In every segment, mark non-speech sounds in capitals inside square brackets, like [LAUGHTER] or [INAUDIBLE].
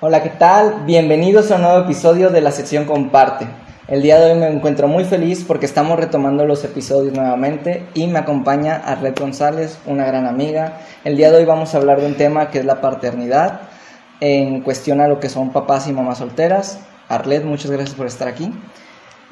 Hola, ¿qué tal? Bienvenidos a un nuevo episodio de la sección Comparte. El día de hoy me encuentro muy feliz porque estamos retomando los episodios nuevamente y me acompaña Arlet González, una gran amiga. El día de hoy vamos a hablar de un tema que es la paternidad en cuestión a lo que son papás y mamás solteras. Arlet, muchas gracias por estar aquí.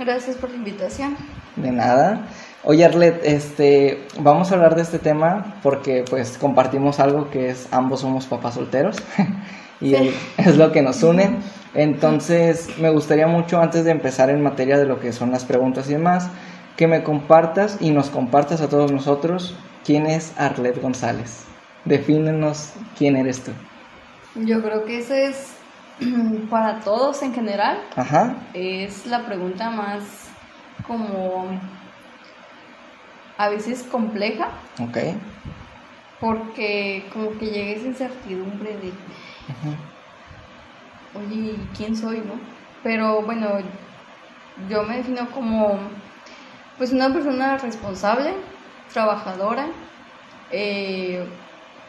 Gracias por la invitación. De nada. Oye Arlet, este, vamos a hablar de este tema porque pues compartimos algo que es ambos somos papás solteros. [LAUGHS] y [LAUGHS] es lo que nos une. Entonces, me gustaría mucho, antes de empezar en materia de lo que son las preguntas y demás, que me compartas y nos compartas a todos nosotros quién es Arlet González. Defínenos quién eres tú. Yo creo que esa es [CLEARS THROAT] para todos en general. Ajá. Es la pregunta más como a veces compleja. Ok. Porque como que llega esa incertidumbre de Oye, ¿quién soy, no? Pero bueno, yo me defino como pues una persona responsable, trabajadora, eh,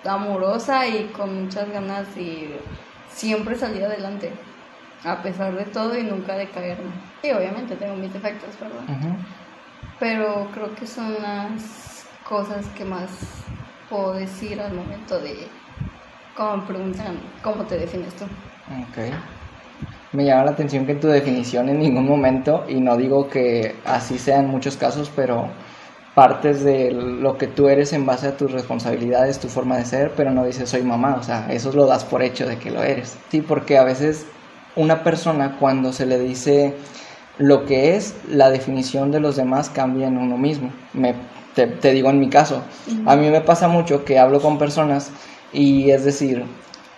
amorosa y con muchas ganas de siempre salir adelante, a pesar de todo y nunca de caerme. Y obviamente tengo mis defectos, ¿verdad? Pero creo que son las cosas que más puedo decir al momento de como preguntan cómo te defines tú. Ok. Me llama la atención que tu definición en ningún momento, y no digo que así sea en muchos casos, pero partes de lo que tú eres en base a tus responsabilidades, tu forma de ser, pero no dices soy mamá, o sea, eso lo das por hecho de que lo eres. Sí, porque a veces una persona cuando se le dice lo que es, la definición de los demás cambia en uno mismo. Me, te, te digo en mi caso, a mí me pasa mucho que hablo con personas y es decir,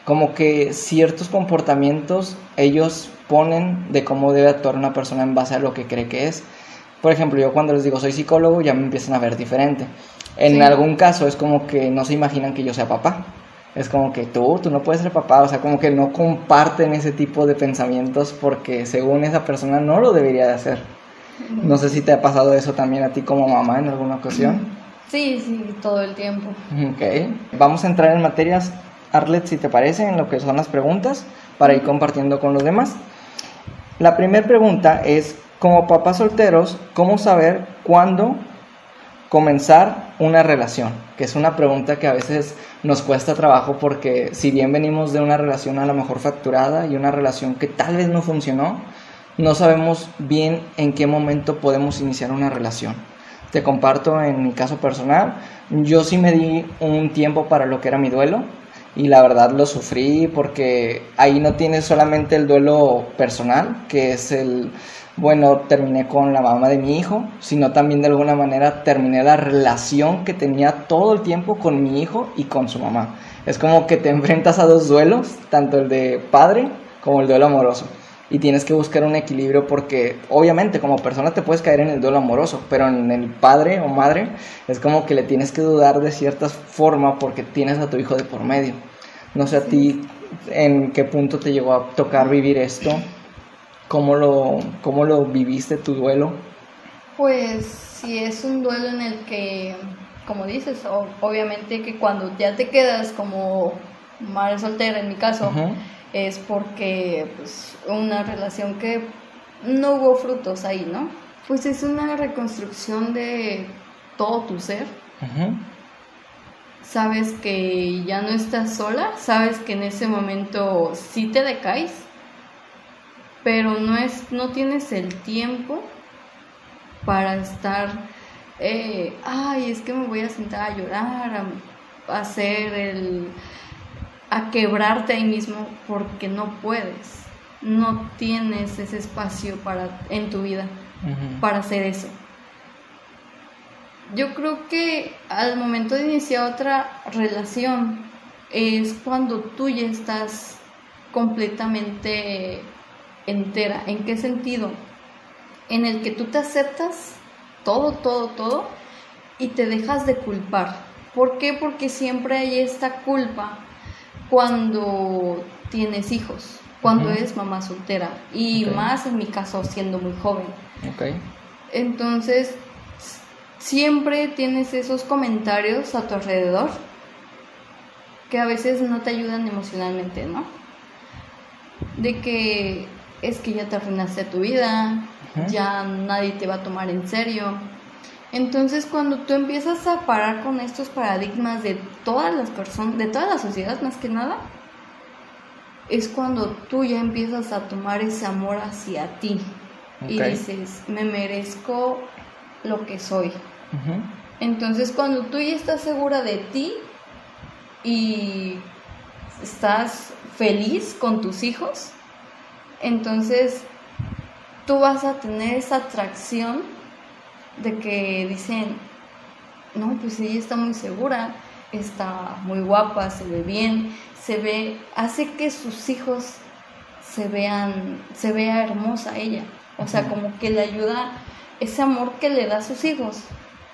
como que ciertos comportamientos ellos ponen de cómo debe actuar una persona en base a lo que cree que es. Por ejemplo, yo cuando les digo soy psicólogo ya me empiezan a ver diferente. En algún caso es como que no se imaginan que yo sea papá. Es como que tú, tú no puedes ser papá, o sea, como que no comparten ese tipo de pensamientos porque según esa persona no lo debería de hacer. No sé si te ha pasado eso también a ti como mamá en alguna ocasión. Sí, sí, todo el tiempo. Ok. Vamos a entrar en materias, Arlet, si te parece, en lo que son las preguntas, para ir compartiendo con los demás. La primera pregunta es, como papás solteros, ¿cómo saber cuándo comenzar una relación? Que es una pregunta que a veces nos cuesta trabajo porque si bien venimos de una relación a lo mejor facturada y una relación que tal vez no funcionó, no sabemos bien en qué momento podemos iniciar una relación te comparto en mi caso personal, yo sí me di un tiempo para lo que era mi duelo y la verdad lo sufrí porque ahí no tienes solamente el duelo personal, que es el, bueno, terminé con la mamá de mi hijo, sino también de alguna manera terminé la relación que tenía todo el tiempo con mi hijo y con su mamá. Es como que te [LAUGHS] enfrentas a dos duelos, tanto el de padre como el duelo amoroso y tienes que buscar un equilibrio porque obviamente como persona te puedes caer en el duelo amoroso, pero en el padre o madre es como que le tienes que dudar de cierta forma porque tienes a tu hijo de por medio. No sé a ti en qué punto te llegó a tocar vivir esto, cómo lo, cómo lo viviste tu duelo. Pues si es un duelo en el que, como dices, obviamente que cuando ya te quedas como madre soltera en mi caso, es porque pues una relación que no hubo frutos ahí, ¿no? Pues es una reconstrucción de todo tu ser. Sabes que ya no estás sola, sabes que en ese momento sí te decaes, pero no, es, no tienes el tiempo para estar, eh, ay, es que me voy a sentar a llorar, a hacer el a quebrarte ahí mismo porque no puedes, no tienes ese espacio para, en tu vida para hacer eso. Yo creo que al momento de iniciar otra relación es cuando tú ya estás completamente entera. ¿En qué sentido? En el que tú te aceptas todo, todo, todo y te dejas de culpar. ¿Por qué? Porque siempre hay esta culpa cuando tienes hijos, cuando eres mamá soltera y más en mi caso siendo muy joven. Okay. Entonces, siempre tienes esos comentarios a tu alrededor que a veces no te ayudan emocionalmente, ¿no? de que es que ya te arruinaste tu vida, ya nadie te va a tomar en serio. Entonces, cuando tú empiezas a parar con estos paradigmas de todas las personas, de toda la sociedad más que nada, es cuando tú ya empiezas a tomar ese amor hacia ti. Y dices, me merezco lo que soy. Entonces, cuando tú ya estás segura de ti y estás feliz con tus hijos, entonces tú vas a tener esa atracción de que dicen, no, pues ella está muy segura, está muy guapa, se ve bien, se ve, hace que sus hijos se vean, se vea hermosa ella. O sea, como que le ayuda ese amor que le da a sus hijos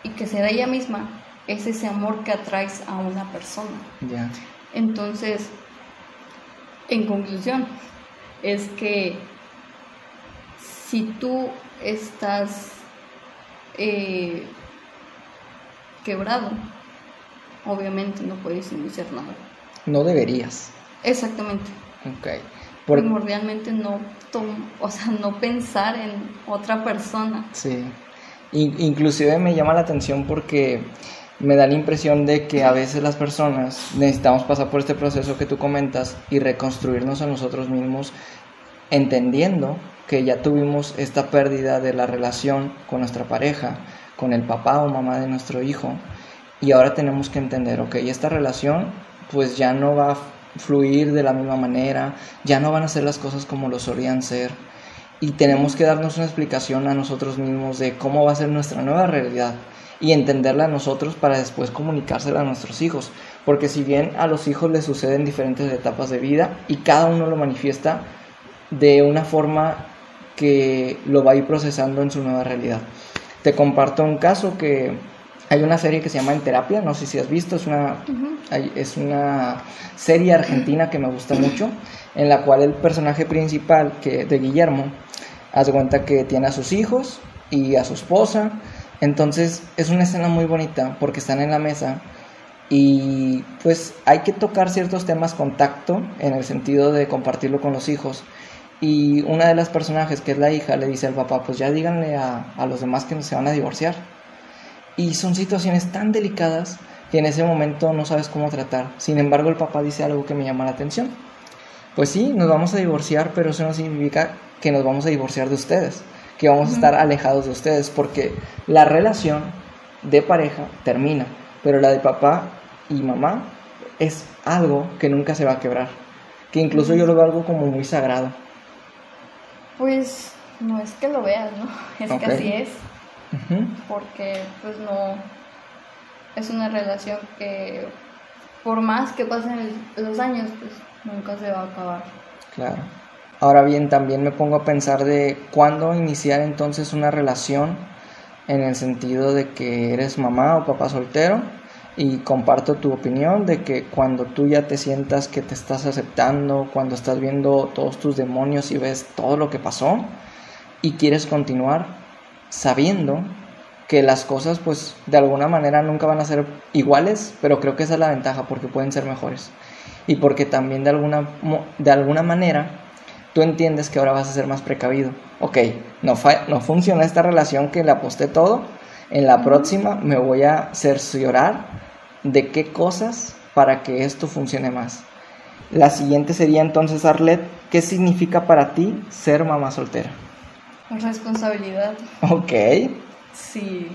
y que se da ella misma, es ese amor que atraes a una persona. Ya. Entonces, en conclusión, es que si tú estás eh, quebrado, obviamente no puedes iniciar nada. No deberías. Exactamente. Ok. Primordialmente no, o sea, no pensar en otra persona. Sí. inclusive me llama la atención porque me da la impresión de que a veces las personas necesitamos pasar por este proceso que tú comentas y reconstruirnos a nosotros mismos entendiendo que ya tuvimos esta pérdida de la relación con nuestra pareja, con el papá o mamá de nuestro hijo y ahora tenemos que entender, ok, esta relación pues ya no va a fluir de la misma manera, ya no van a ser las cosas como lo solían ser y tenemos que darnos una explicación a nosotros mismos de cómo va a ser nuestra nueva realidad y entenderla a nosotros para después comunicársela a nuestros hijos. Porque si bien a los hijos les suceden diferentes etapas de vida y cada uno lo manifiesta de una forma que lo va a ir procesando en su nueva realidad. Te comparto un caso que hay una serie que se llama En Terapia, no sé si has visto, es una, es una serie argentina que me gusta mucho, en la cual el personaje principal que, de Guillermo hace cuenta que tiene a sus hijos y a su esposa, entonces es una escena muy bonita porque están en la mesa y pues hay que tocar ciertos temas con tacto en el sentido de compartirlo con los hijos. Y una de las personajes, que es la hija, le dice al papá, pues ya díganle a, a los demás que se van a divorciar. Y son situaciones tan delicadas que en ese momento no sabes cómo tratar. Sin embargo, el papá dice algo que me llama la atención. Pues sí, nos vamos a divorciar, pero eso no significa que nos vamos a divorciar de ustedes que vamos a estar alejados de ustedes, porque la relación de pareja termina, pero la de papá y mamá es algo que nunca se va a quebrar, que incluso yo lo veo algo como muy sagrado. Pues no es que lo veas, ¿no? [LAUGHS] Es que así es, porque pues no, es una relación que por más que pasen los años, pues nunca se va a acabar. Claro. Ahora bien, también me pongo a pensar de cuándo iniciar entonces una relación en el sentido de que eres mamá o papá soltero y comparto tu opinión de que cuando tú ya te sientas que te estás aceptando, cuando estás viendo todos tus demonios y ves todo lo que pasó y quieres continuar sabiendo que las cosas pues de alguna manera nunca van a ser iguales, pero creo que esa es la ventaja porque pueden ser mejores y porque también de alguna, de alguna manera tú entiendes que ahora vas a ser más precavido. Ok, no, no funciona esta relación que le aposté todo. En la próxima me voy a cerciorar de qué cosas para que esto funcione más. La siguiente sería entonces, Arlet, ¿qué significa para ti ser mamá soltera? Responsabilidad. Ok. Sí,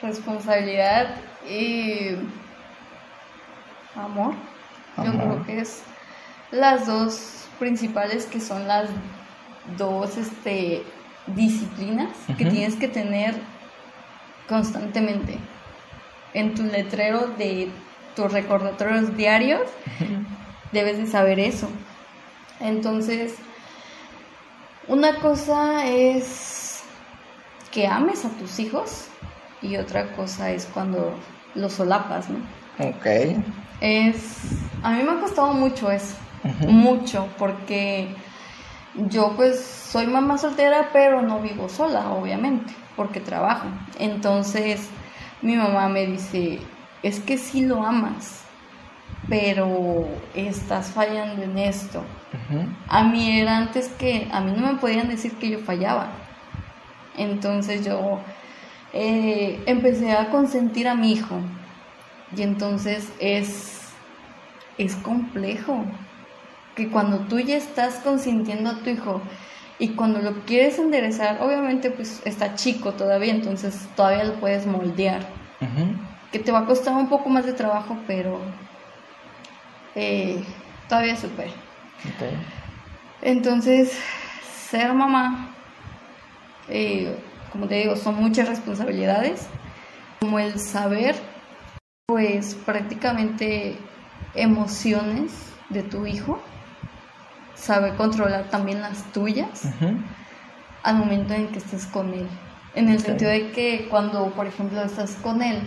responsabilidad y amor. Yo creo que es las dos principales que son las dos este, disciplinas que tienes que tener constantemente en tu letrero de tus recordatorios diarios. Debes de saber eso. Entonces, una cosa es que ames a tus hijos y otra cosa es cuando los solapas, ¿no? Ok. Es, a mí me ha costado mucho eso mucho, porque yo pues soy mamá soltera, pero no vivo sola, obviamente, porque trabajo. Entonces mi mamá me dice, es que si lo amas, pero estás fallando en esto. A mí era antes que, a mí no me podían decir que yo fallaba. Entonces yo eh, empecé a consentir a mi hijo. Y entonces es, es complejo que cuando tú ya estás consintiendo a tu hijo y cuando lo quieres enderezar, obviamente pues está chico todavía, entonces todavía lo puedes moldear. Que te va a costar un poco más de trabajo, pero eh, todavía supera. Entonces, ser mamá, eh, como te digo, son muchas responsabilidades, como el saber, pues prácticamente emociones de tu hijo, saber controlar también las tuyas al momento en que estés con él. En el sentido de que cuando, por ejemplo, estás con él,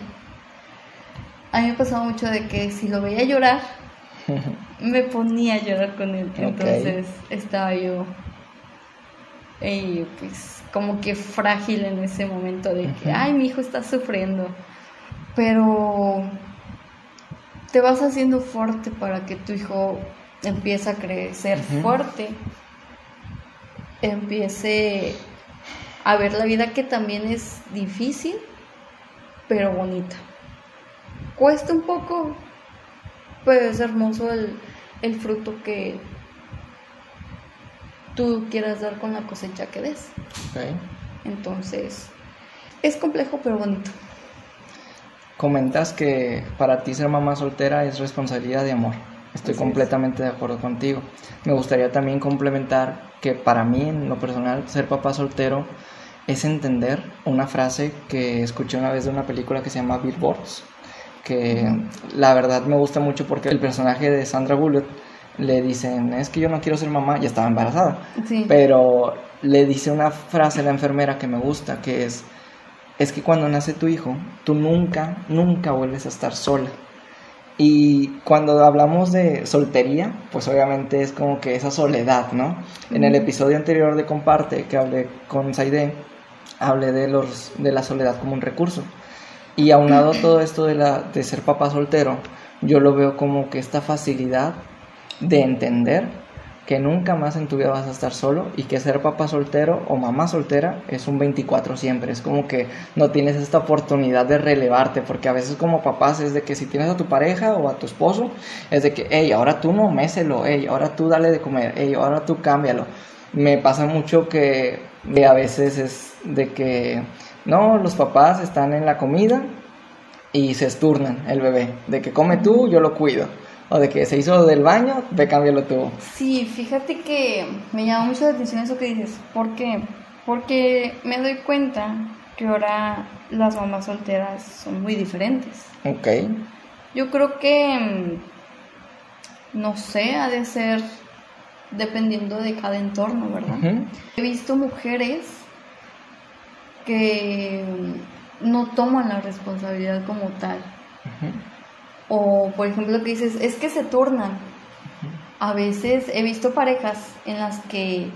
a mí me pasaba mucho de que si lo veía llorar, [LAUGHS] me ponía a llorar con él. Entonces estaba yo pues como que frágil en ese momento de que, ay, mi hijo está sufriendo. Pero te vas haciendo fuerte para que tu hijo empiece a crecer fuerte, empiece a ver la vida que también es difícil, pero bonita. Cuesta un poco, pero es hermoso el, el fruto que tú quieras dar con la cosecha que des. Entonces, es complejo pero bonito. Comentas que para ti ser mamá soltera es responsabilidad de amor. Estoy completamente de acuerdo contigo. Me gustaría también complementar que para mí, en lo personal, ser papá soltero es entender una frase que escuché una vez de una película que se llama Billboards, que la verdad me gusta mucho porque el personaje de Sandra Bullock le dicen, es que yo no quiero ser mamá, ya estaba embarazada. Pero le dice una frase a la enfermera que me gusta, que es, es que cuando nace tu hijo, tú nunca, nunca vuelves a estar sola. Y cuando hablamos de soltería, pues obviamente es como que esa soledad, ¿no? En el episodio anterior de Comparte, que hablé con Saide, hablé de, los, de la soledad como un recurso. Y aunado [CLEARS THROAT] todo esto de, la, de ser papá soltero, yo lo veo como que esta facilidad de entender que nunca más en tu vida vas a estar solo y que ser papá soltero o mamá soltera es un 24 siempre. Es como que no tienes esta oportunidad de relevarte, porque a veces como papás es de que si tienes a tu pareja o a tu esposo, es de que, hey, ahora tú no méselo, hey, ahora tú dale de comer, hey, ahora tú cámbialo. Me pasa mucho que a veces es de que, no, los papás están en la comida y se esturnan el bebé, de que come tú, yo lo cuido o de que se hizo del baño, ve cámbialo tú. Sí, fíjate que me llama mucho la atención eso que dices. ¿Por qué? Porque me doy cuenta que ahora las mamás solteras son muy diferentes. Ok. Yo creo que, mm, no sé, ha de ser dependiendo de cada entorno, ¿verdad? He visto mujeres que no toman la responsabilidad como tal. O, por ejemplo, que dices, es que se turnan. A veces he visto parejas en las que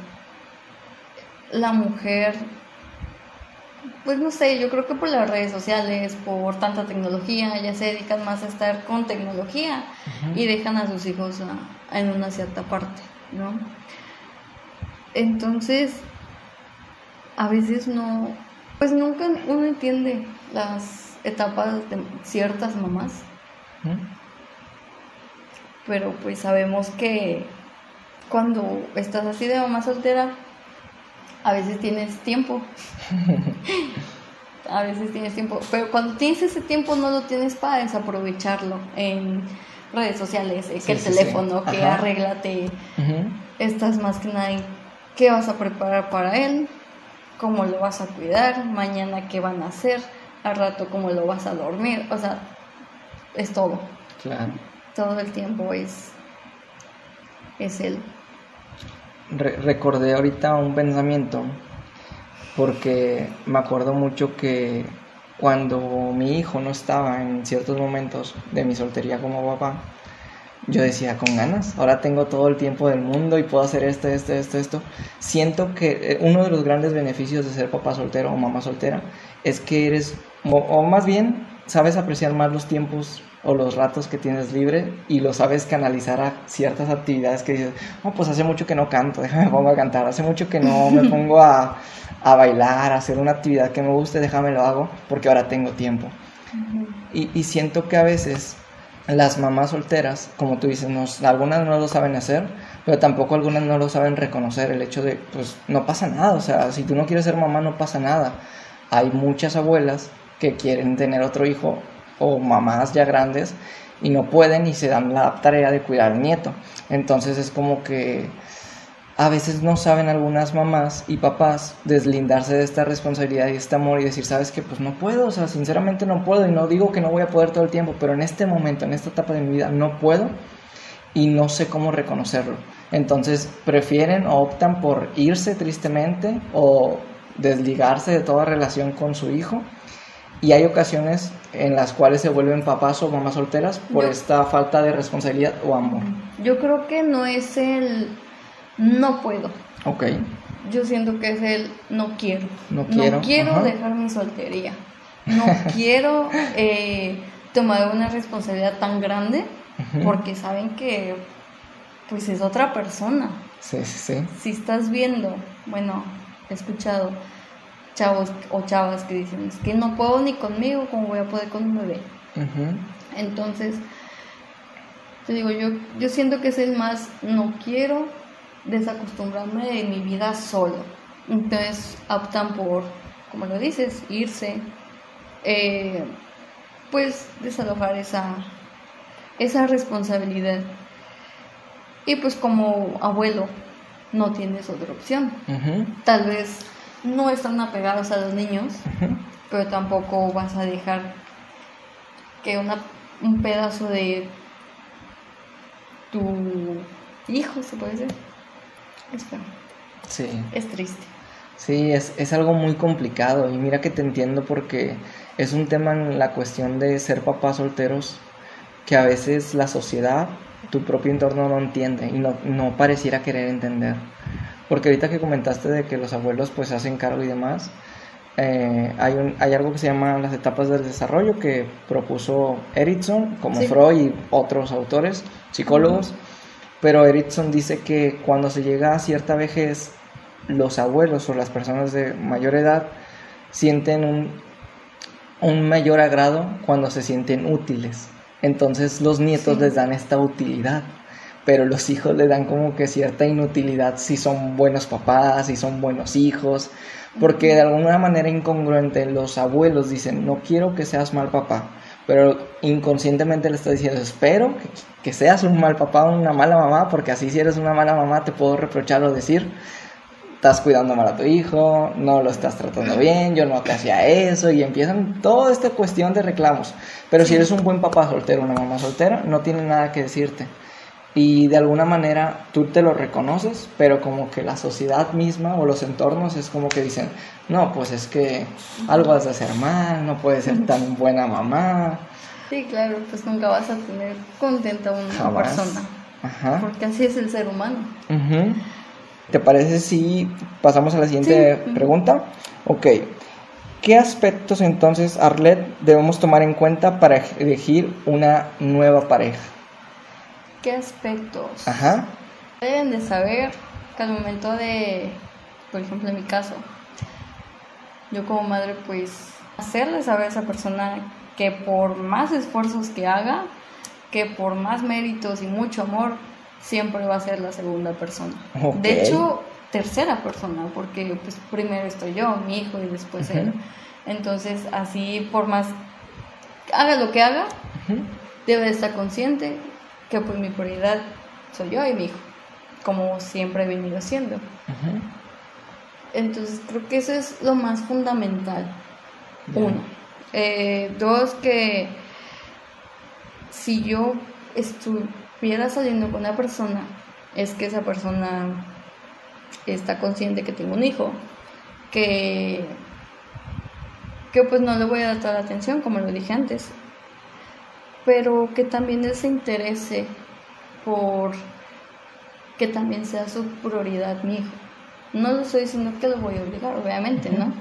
la mujer, pues no sé, yo creo que por las redes sociales, por tanta tecnología, ya se dedican más a estar con tecnología y dejan a sus hijos en una cierta parte, ¿no? Entonces, a veces no, pues nunca uno entiende las etapas de ciertas mamás pero pues sabemos que cuando estás así de mamá soltera, a veces tienes tiempo. [LAUGHS] a veces tienes tiempo. Pero cuando tienes ese tiempo no lo tienes para desaprovecharlo en redes sociales, que el teléfono, que arréglate. Estás más que nada en qué vas a preparar para él, cómo lo vas a cuidar, mañana qué van a hacer, al rato cómo lo vas a dormir. O sea, es todo. Claro. Todo el tiempo es, es él. recordé ahorita un pensamiento porque me acuerdo mucho que cuando mi hijo no estaba en ciertos momentos de mi soltería como papá, yo decía, con ganas, ahora tengo todo el tiempo del mundo y puedo hacer esto, esto, esto, esto. Siento que eh, uno de los grandes beneficios de ser papá soltero o mamá soltera es que eres, o más bien sabes apreciar más los tiempos o los ratos que tienes libre y lo sabes canalizar a ciertas actividades que dices, oh, pues hace mucho que no canto, [LAUGHS] déjame pongo a cantar, hace mucho que no me [LAUGHS] pongo a, a bailar, a hacer una actividad que me guste, déjame lo hago porque ahora tengo tiempo. y, y, siento que a veces las mamás solteras, como tú dices, algunas no lo saben hacer, pero tampoco algunas no lo saben reconocer, el hecho de, pues no pasa nada, o sea, si tú no quieres ser mamá no pasa nada. Hay muchas abuelas que quieren tener otro hijo o mamás ya grandes y no pueden y se dan la tarea de cuidar al nieto. Entonces es como que a veces no saben algunas mamás y papás deslindarse de esta responsabilidad y este amor y decir, sabes que pues no puedo, o sea, sinceramente no puedo y no digo que no voy a poder todo el tiempo, pero en este momento, en esta etapa de mi vida no puedo y no sé cómo reconocerlo. Entonces prefieren o optan por irse tristemente o desligarse de toda relación con su hijo y hay ocasiones en las cuales se vuelven papás o mamás solteras por esta falta de responsabilidad o amor. Yo creo que no es el no puedo. Ok. Yo siento que es el no quiero. No quiero. No quiero dejar mi soltería. No [LAUGHS] quiero eh, tomar una responsabilidad tan grande porque saben que pues es otra persona. Sí, sí, sí. Si estás viendo, bueno, he escuchado chavos o chavas que dicen, es que no puedo ni conmigo, ¿cómo voy a poder con un bebé? Entonces, te digo, yo, yo siento que es el más, no quiero desacostumbrarme de mi vida solo. Entonces optan por, como lo dices, irse, eh, pues desalojar esa, esa responsabilidad. Y pues como abuelo no tienes otra opción. Tal vez no están apegados a los niños, pero tampoco vas a dejar que una, un pedazo de tu hijo, se puede decir. Es Sí. Es triste. Sí, es, es algo muy complicado y mira que te entiendo porque es un tema en la cuestión de ser papás solteros que a veces la sociedad, tu propio entorno no entiende y no, no pareciera querer entender. Porque ahorita que comentaste de que los abuelos pues hacen cargo y demás, eh, hay, un, hay algo que se llama las etapas del desarrollo que propuso Erickson, como Freud y otros autores, psicólogos, pero Erickson dice que cuando se llega a cierta vejez, los abuelos o las personas de mayor edad sienten un, un mayor agrado cuando se sienten útiles. Entonces los nietos les dan esta utilidad pero los hijos le dan como que cierta inutilidad si son buenos papás, si son buenos hijos, porque de alguna manera incongruente los abuelos dicen, no quiero que seas mal papá, pero inconscientemente le está diciendo, espero que, seas un mal papá o una mala mamá, porque así si eres una mala mamá te puedo reprochar o decir, estás cuidando mal a tu hijo, no lo estás tratando bien, yo no te hacía eso, y empiezan toda esta cuestión de reclamos. Pero si eres un buen papá soltero, una mamá soltera, no tiene nada que decirte y de alguna manera tú te lo reconoces, pero como que la sociedad misma o los entornos es como que dicen, no, pues es que algo has de hacer mal, no puedes ser tan [LAUGHS] buena mamá. Sí, claro, pues nunca vas a tener contenta a una persona. Ajá. Porque así es el ser humano. ¿Te parece si pasamos a la siguiente pregunta? Ok. ¿Qué aspectos entonces, Arlet, debemos tomar en cuenta para elegir una nueva pareja? ¿Qué aspectos? Ajá. Deben de saber que al momento de, por ejemplo, en mi caso, yo como madre, pues hacerle saber a esa persona que por más esfuerzos que haga, que por más méritos y mucho amor, siempre va a ser la segunda persona. De hecho, tercera persona, porque pues primero estoy yo, mi hijo y después él. Entonces, así por más haga lo que haga, debe estar consciente que pues mi prioridad soy yo y mi hijo, como siempre he venido haciendo. Entonces creo que eso es lo más fundamental. Uno. Eh, dos, que si yo estuviera saliendo con una persona, es que esa persona está consciente que tengo un hijo, que, que pues no le voy a dar toda la atención, como lo dije antes, pero que también él se interese por que también sea su prioridad mi hijo. No lo estoy diciendo que lo voy a obligar, obviamente, ¿no?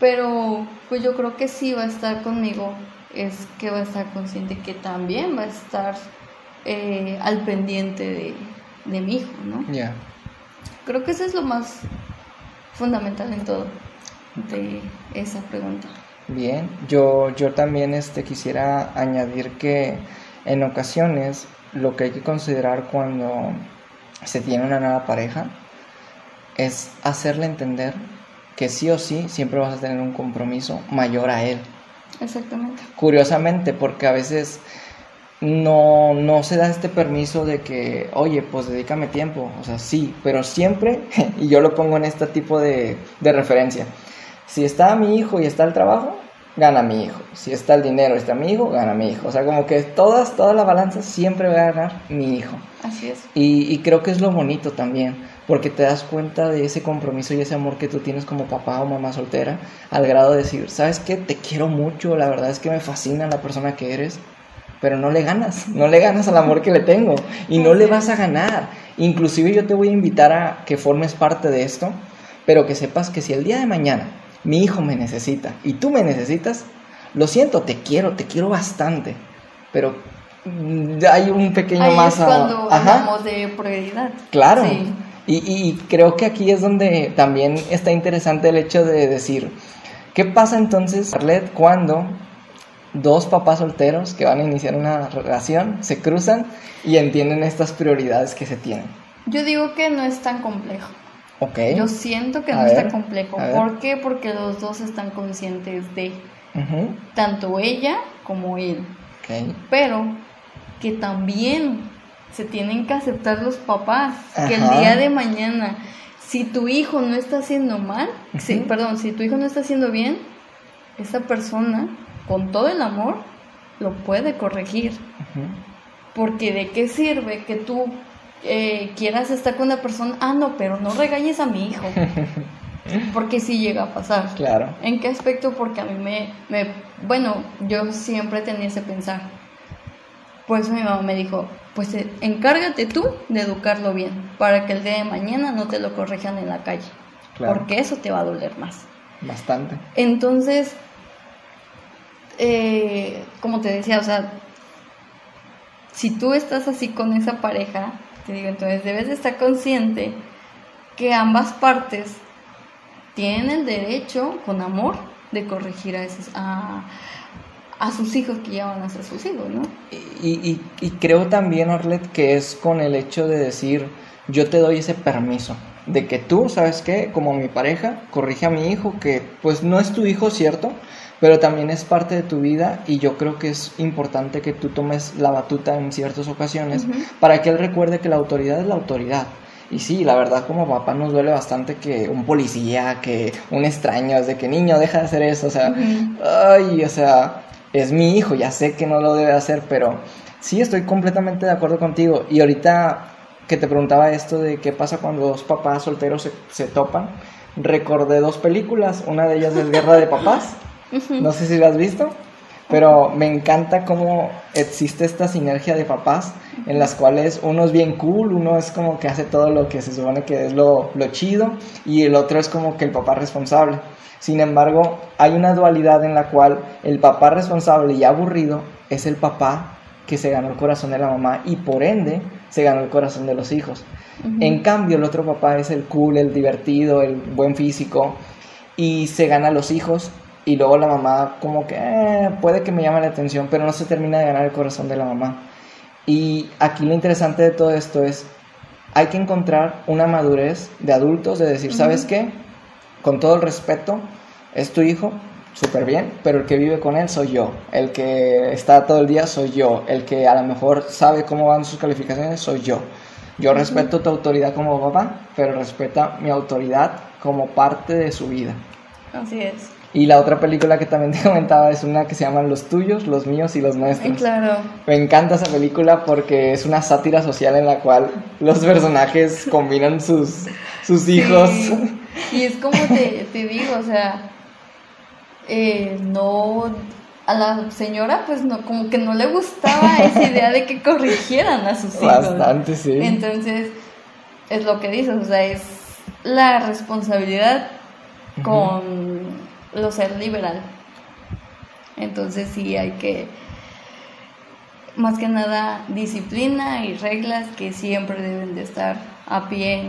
Pero pues yo creo que sí va a estar conmigo es que va a estar consciente que también va a estar eh, al pendiente de, mi hijo, ¿no? Ya. Creo que eso es lo más fundamental en todo de esa pregunta. Bien, yo, yo también este, quisiera añadir que en ocasiones lo que hay que considerar cuando se tiene una nueva pareja es hacerle entender que sí o sí siempre vas a tener un compromiso mayor a él. Exactamente. Curiosamente, porque a veces no, no se da este permiso de que, oye, pues dedícame tiempo. O sea, sí, pero siempre, [LAUGHS] y yo lo pongo en este tipo de, de referencia, si está mi hijo y está el trabajo, gana mi hijo. Si está el dinero y está mi hijo, gana mi hijo. O sea, como que todas, toda la balanza siempre va a ganar mi hijo. Así es. Y, y creo que es lo bonito también, porque te das cuenta de ese compromiso y ese amor que tú tienes como papá o mamá soltera, al grado de decir, ¿sabes qué? Te quiero mucho, la verdad es que me fascina la persona que eres, pero no le ganas, no le ganas al amor que le tengo y no le vas a ganar. Inclusive yo te voy a invitar a que formes parte de esto, pero que sepas que si el día de mañana mi hijo me necesita y tú me necesitas, lo siento, te quiero, te quiero bastante, pero mm, hay un pequeño Ahí más es cuando hablamos de prioridad. Claro. Y, y, creo que aquí es donde también está interesante el hecho de decir, ¿qué pasa entonces, Arlet, cuando dos papás solteros que van a iniciar una relación se cruzan y entienden estas prioridades que se tienen? Yo digo que no es tan complejo. Okay. Yo siento que no está complejo. ¿Por qué? Porque los dos están conscientes de tanto ella como él. Okay. Pero que también se tienen que aceptar los papás. Que el día de mañana, si tu hijo no está haciendo mal, perdón, si tu hijo no está haciendo bien, esa persona, con todo el amor, lo puede corregir. Porque de qué sirve que tú eh, quieras estar con una persona, ah, no, pero no regañes a mi hijo. [LAUGHS] Porque sí llega a pasar. Claro. ¿En qué aspecto? Porque a mí me, me, bueno, yo siempre tenía ese pensar. Por eso mi mamá me dijo, pues eh, encárgate tú de educarlo bien, para que el día de mañana no te lo corrijan en la calle. Porque eso te va a doler más. Bastante. Entonces, eh, como te decía, o sea, si tú estás así con esa pareja, te digo, entonces debes de estar consciente que ambas partes tienen el derecho, con amor, de corregir a, esos, a, a sus hijos que ya van a ser sus hijos, ¿no? Y, y, creo también, Arlet, que es con el hecho de decir, yo te doy ese permiso, de que tú, ¿sabes qué? Como mi pareja, corrige a mi hijo, que pues no es tu hijo, ¿cierto? Pero también es parte de tu vida y yo creo que es importante que tú tomes la batuta en ciertas ocasiones para que él recuerde que la autoridad es la autoridad. Y sí, la verdad como papá nos duele bastante que un policía, que un extraño, es de que niño, deja de hacer eso, o sea, ay, o sea, es mi hijo, ya sé que no lo debe hacer, pero sí estoy completamente de acuerdo contigo. Y ahorita que te preguntaba esto de qué pasa cuando dos papás solteros se, se topan, recordé dos películas, una de ellas es Guerra de Papás no sé si lo has visto, pero me encanta cómo existe esta sinergia de papás en las cuales uno es bien cool, uno es como que hace todo lo que se supone que es lo, lo chido y el otro es como que el papá responsable. Sin embargo, hay una dualidad en la cual el papá responsable y aburrido es el papá que se ganó el corazón de la mamá y por ende se ganó el corazón de los hijos. En cambio, el otro papá es el cool, el divertido, el buen físico y se gana a los hijos y luego la mamá como que eh, puede que me llame la atención, pero no se termina de ganar el corazón de la mamá. Y aquí lo interesante de todo esto es, hay que encontrar una madurez de adultos, de decir, ¿sabes qué? Con todo el respeto, es tu hijo, súper bien, pero el que vive con él soy yo, el que está todo el día soy yo, el que a lo mejor sabe cómo van sus calificaciones soy yo. Yo respeto tu autoridad como papá, pero respeta mi autoridad como parte de su vida. Así es. Y la otra película que también [LAUGHS] te comentaba es una que se llama Los tuyos, los míos y los nuestros. claro. Me encanta esa película porque es una sátira social en la cual los personajes [LAUGHS] combinan sus, sus hijos. Y es como te, te digo, o sea, eh, no a la señora pues no como que no le gustaba [LAUGHS] esa idea de que corrigieran a sus hijos. Bastante, sí. Entonces, es lo que dices, o sea, es la responsabilidad con lo ser liberal. Entonces sí hay que, más que nada, disciplina y reglas que siempre deben de estar a pie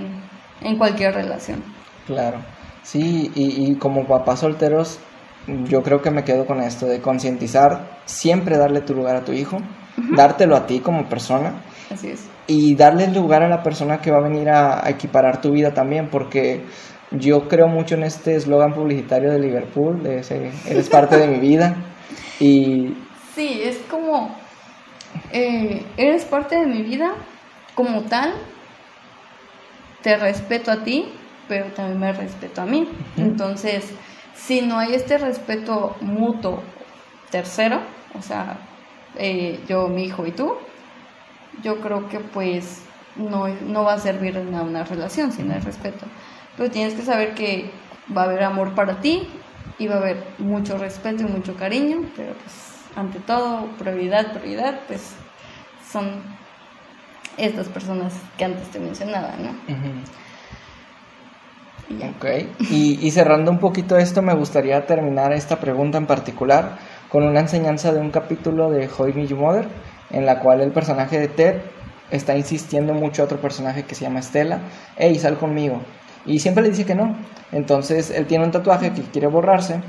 en, cualquier relación. Claro, sí, y, y como papás solteros, yo creo que me quedo con esto de concientizar, siempre darle tu lugar a tu hijo, dártelo a ti como persona. Así es. Y darle lugar a la persona que va a venir a, a equiparar tu vida también, porque yo creo mucho en este eslogan publicitario de Liverpool, de ese, eres parte de mi vida. Y... Sí, es como, eh, eres parte de mi vida como tal, te respeto a ti, pero también me respeto a mí. Entonces, si no hay este respeto mutuo tercero, o sea, eh, yo, mi hijo y tú, yo creo que pues no, no va a servir en una relación si no hay respeto. Pero tienes que saber que va a haber amor para ti y va a haber mucho respeto y mucho cariño, pero pues ante todo, prioridad, prioridad, pues son estas personas que antes te mencionaba, ¿no? y Ok, y, cerrando un poquito esto, me gustaría terminar esta pregunta en particular con una enseñanza de un capítulo de How I Your Mother, en la cual el personaje de Ted está insistiendo mucho a otro personaje que se llama Estela, hey, sal conmigo. Y siempre le dice que no. Entonces él tiene un tatuaje que quiere borrarse,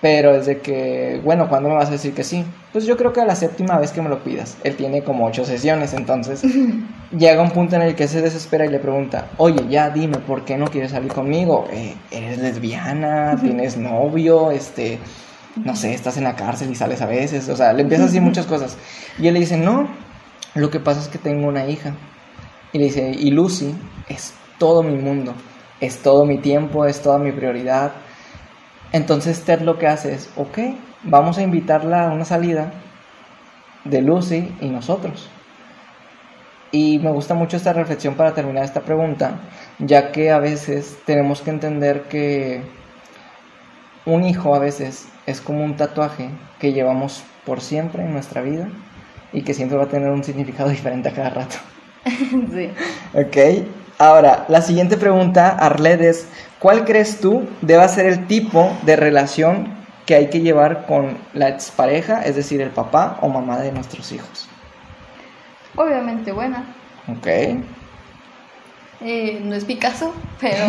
pero desde que, bueno, ¿cuándo me vas a decir que sí? Pues yo creo que a la séptima vez que me lo pidas. Él tiene como ocho sesiones, entonces [LAUGHS] llega un punto en el que se desespera y le pregunta, oye, ya dime, ¿por qué no quieres salir conmigo? Eh, ¿Eres lesbiana? ¿Tienes novio? Este, no sé, estás en la cárcel y sales a veces. O sea, le empieza a decir muchas cosas. Y él le dice, no, lo que pasa es que tengo una hija. Y le dice, y Lucy es todo mi mundo es todo mi tiempo, es toda mi prioridad. Entonces Ted lo que hace es, ok, vamos a invitarla a una salida de Lucy y nosotros. Y me gusta mucho esta reflexión para terminar esta pregunta, ya que a veces tenemos que entender que un hijo a veces es como un tatuaje que llevamos por siempre en nuestra vida y que siempre va a tener un significado [LAUGHS] diferente a cada rato. [LAUGHS] sí. Ok, Ahora, la siguiente pregunta, Arled, es, ¿cuál crees tú deba ser el tipo de relación que hay que llevar con la expareja, es decir, el papá o mamá de nuestros hijos? Obviamente buena. Ok. Eh, no es mi caso, [LAUGHS] pero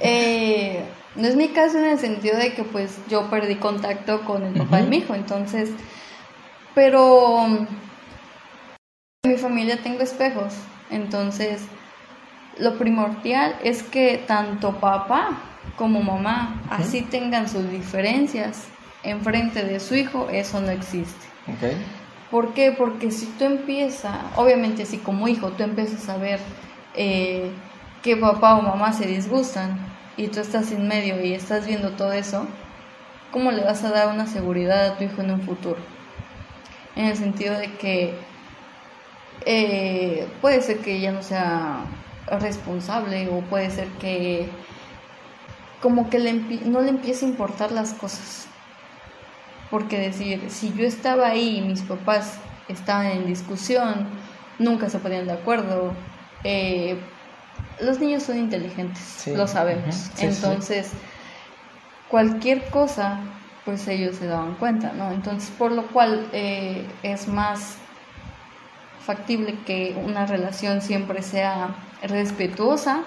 eh, no es mi caso en el sentido de que pues yo perdí contacto con el papá de mi hijo, entonces, pero en mi familia tengo espejos, entonces lo primordial es que tanto papá como mamá, así tengan sus diferencias enfrente de su hijo, eso no existe. Okay. ¿Por qué? Porque si tú empiezas, obviamente si como hijo tú empiezas a ver eh, que papá o mamá se disgustan y tú estás en medio y estás viendo todo eso, ¿cómo le vas a dar una seguridad a tu hijo en un futuro? En el sentido de que eh, puede ser que ya no sea responsable o puede ser que como que no le empiece a importar las cosas. Porque decir, si yo estaba ahí y mis papás estaban en discusión, nunca se ponían de acuerdo, eh, los niños son inteligentes, lo sabemos. Entonces, cualquier cosa, pues ellos se daban cuenta, ¿no? Entonces, por lo cual eh, es más factible que una relación siempre sea respetuosa,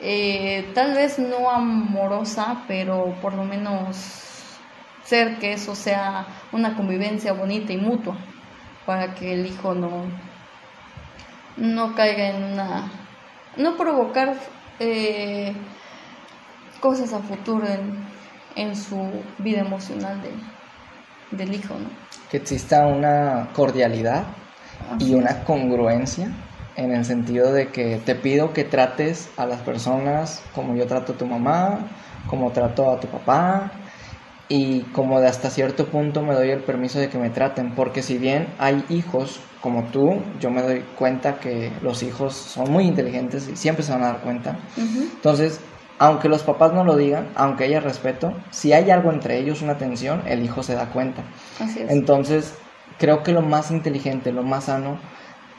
eh, tal vez no amorosa, pero por lo menos ser que eso sea una convivencia bonita y mutua, para que el hijo no, no caiga en una... no provocar eh, cosas a futuro en, en su vida emocional del hijo, ¿no? Que exista una cordialidad y una congruencia en el sentido de que te pido que trates a las personas como yo trato a tu mamá, como trato a tu papá y como de hasta cierto punto me doy el permiso de que me traten, porque si bien hay hijos como tú, yo me doy cuenta que los hijos son muy inteligentes y siempre se van a dar cuenta. Entonces, aunque los papás no lo digan, aunque haya respeto, si hay algo entre ellos, una tensión, el hijo se da cuenta. Entonces, creo que lo más inteligente, lo más sano,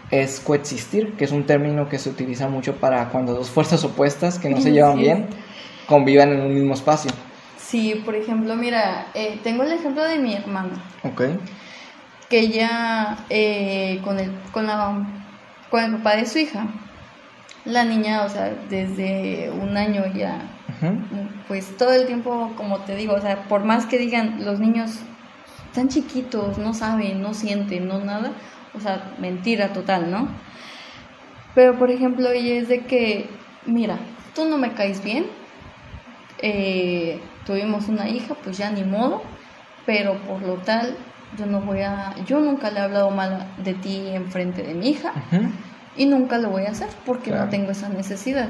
es coexistir, que es un término que se utiliza mucho para cuando dos fuerzas opuestas que no se [LAUGHS] llevan bien convivan en un mismo espacio. Sí, por ejemplo, mira, eh, tengo el ejemplo de mi hermana. Ok. Que ella, eh, con, el, con, la, con el papá de su hija, la niña, o sea, desde un año ya, pues todo el tiempo, como te digo, o sea, por más que digan los niños tan chiquitos, no saben, no sienten, no nada, o sea, mentira total, ¿no? Pero por ejemplo, ella es de que, mira, tú no me caes bien, eh, tuvimos una hija, pues ya ni modo, pero por lo tal, yo no voy a, yo nunca le he hablado mal de ti en frente de mi hija y nunca lo voy a hacer porque no tengo esa necesidad.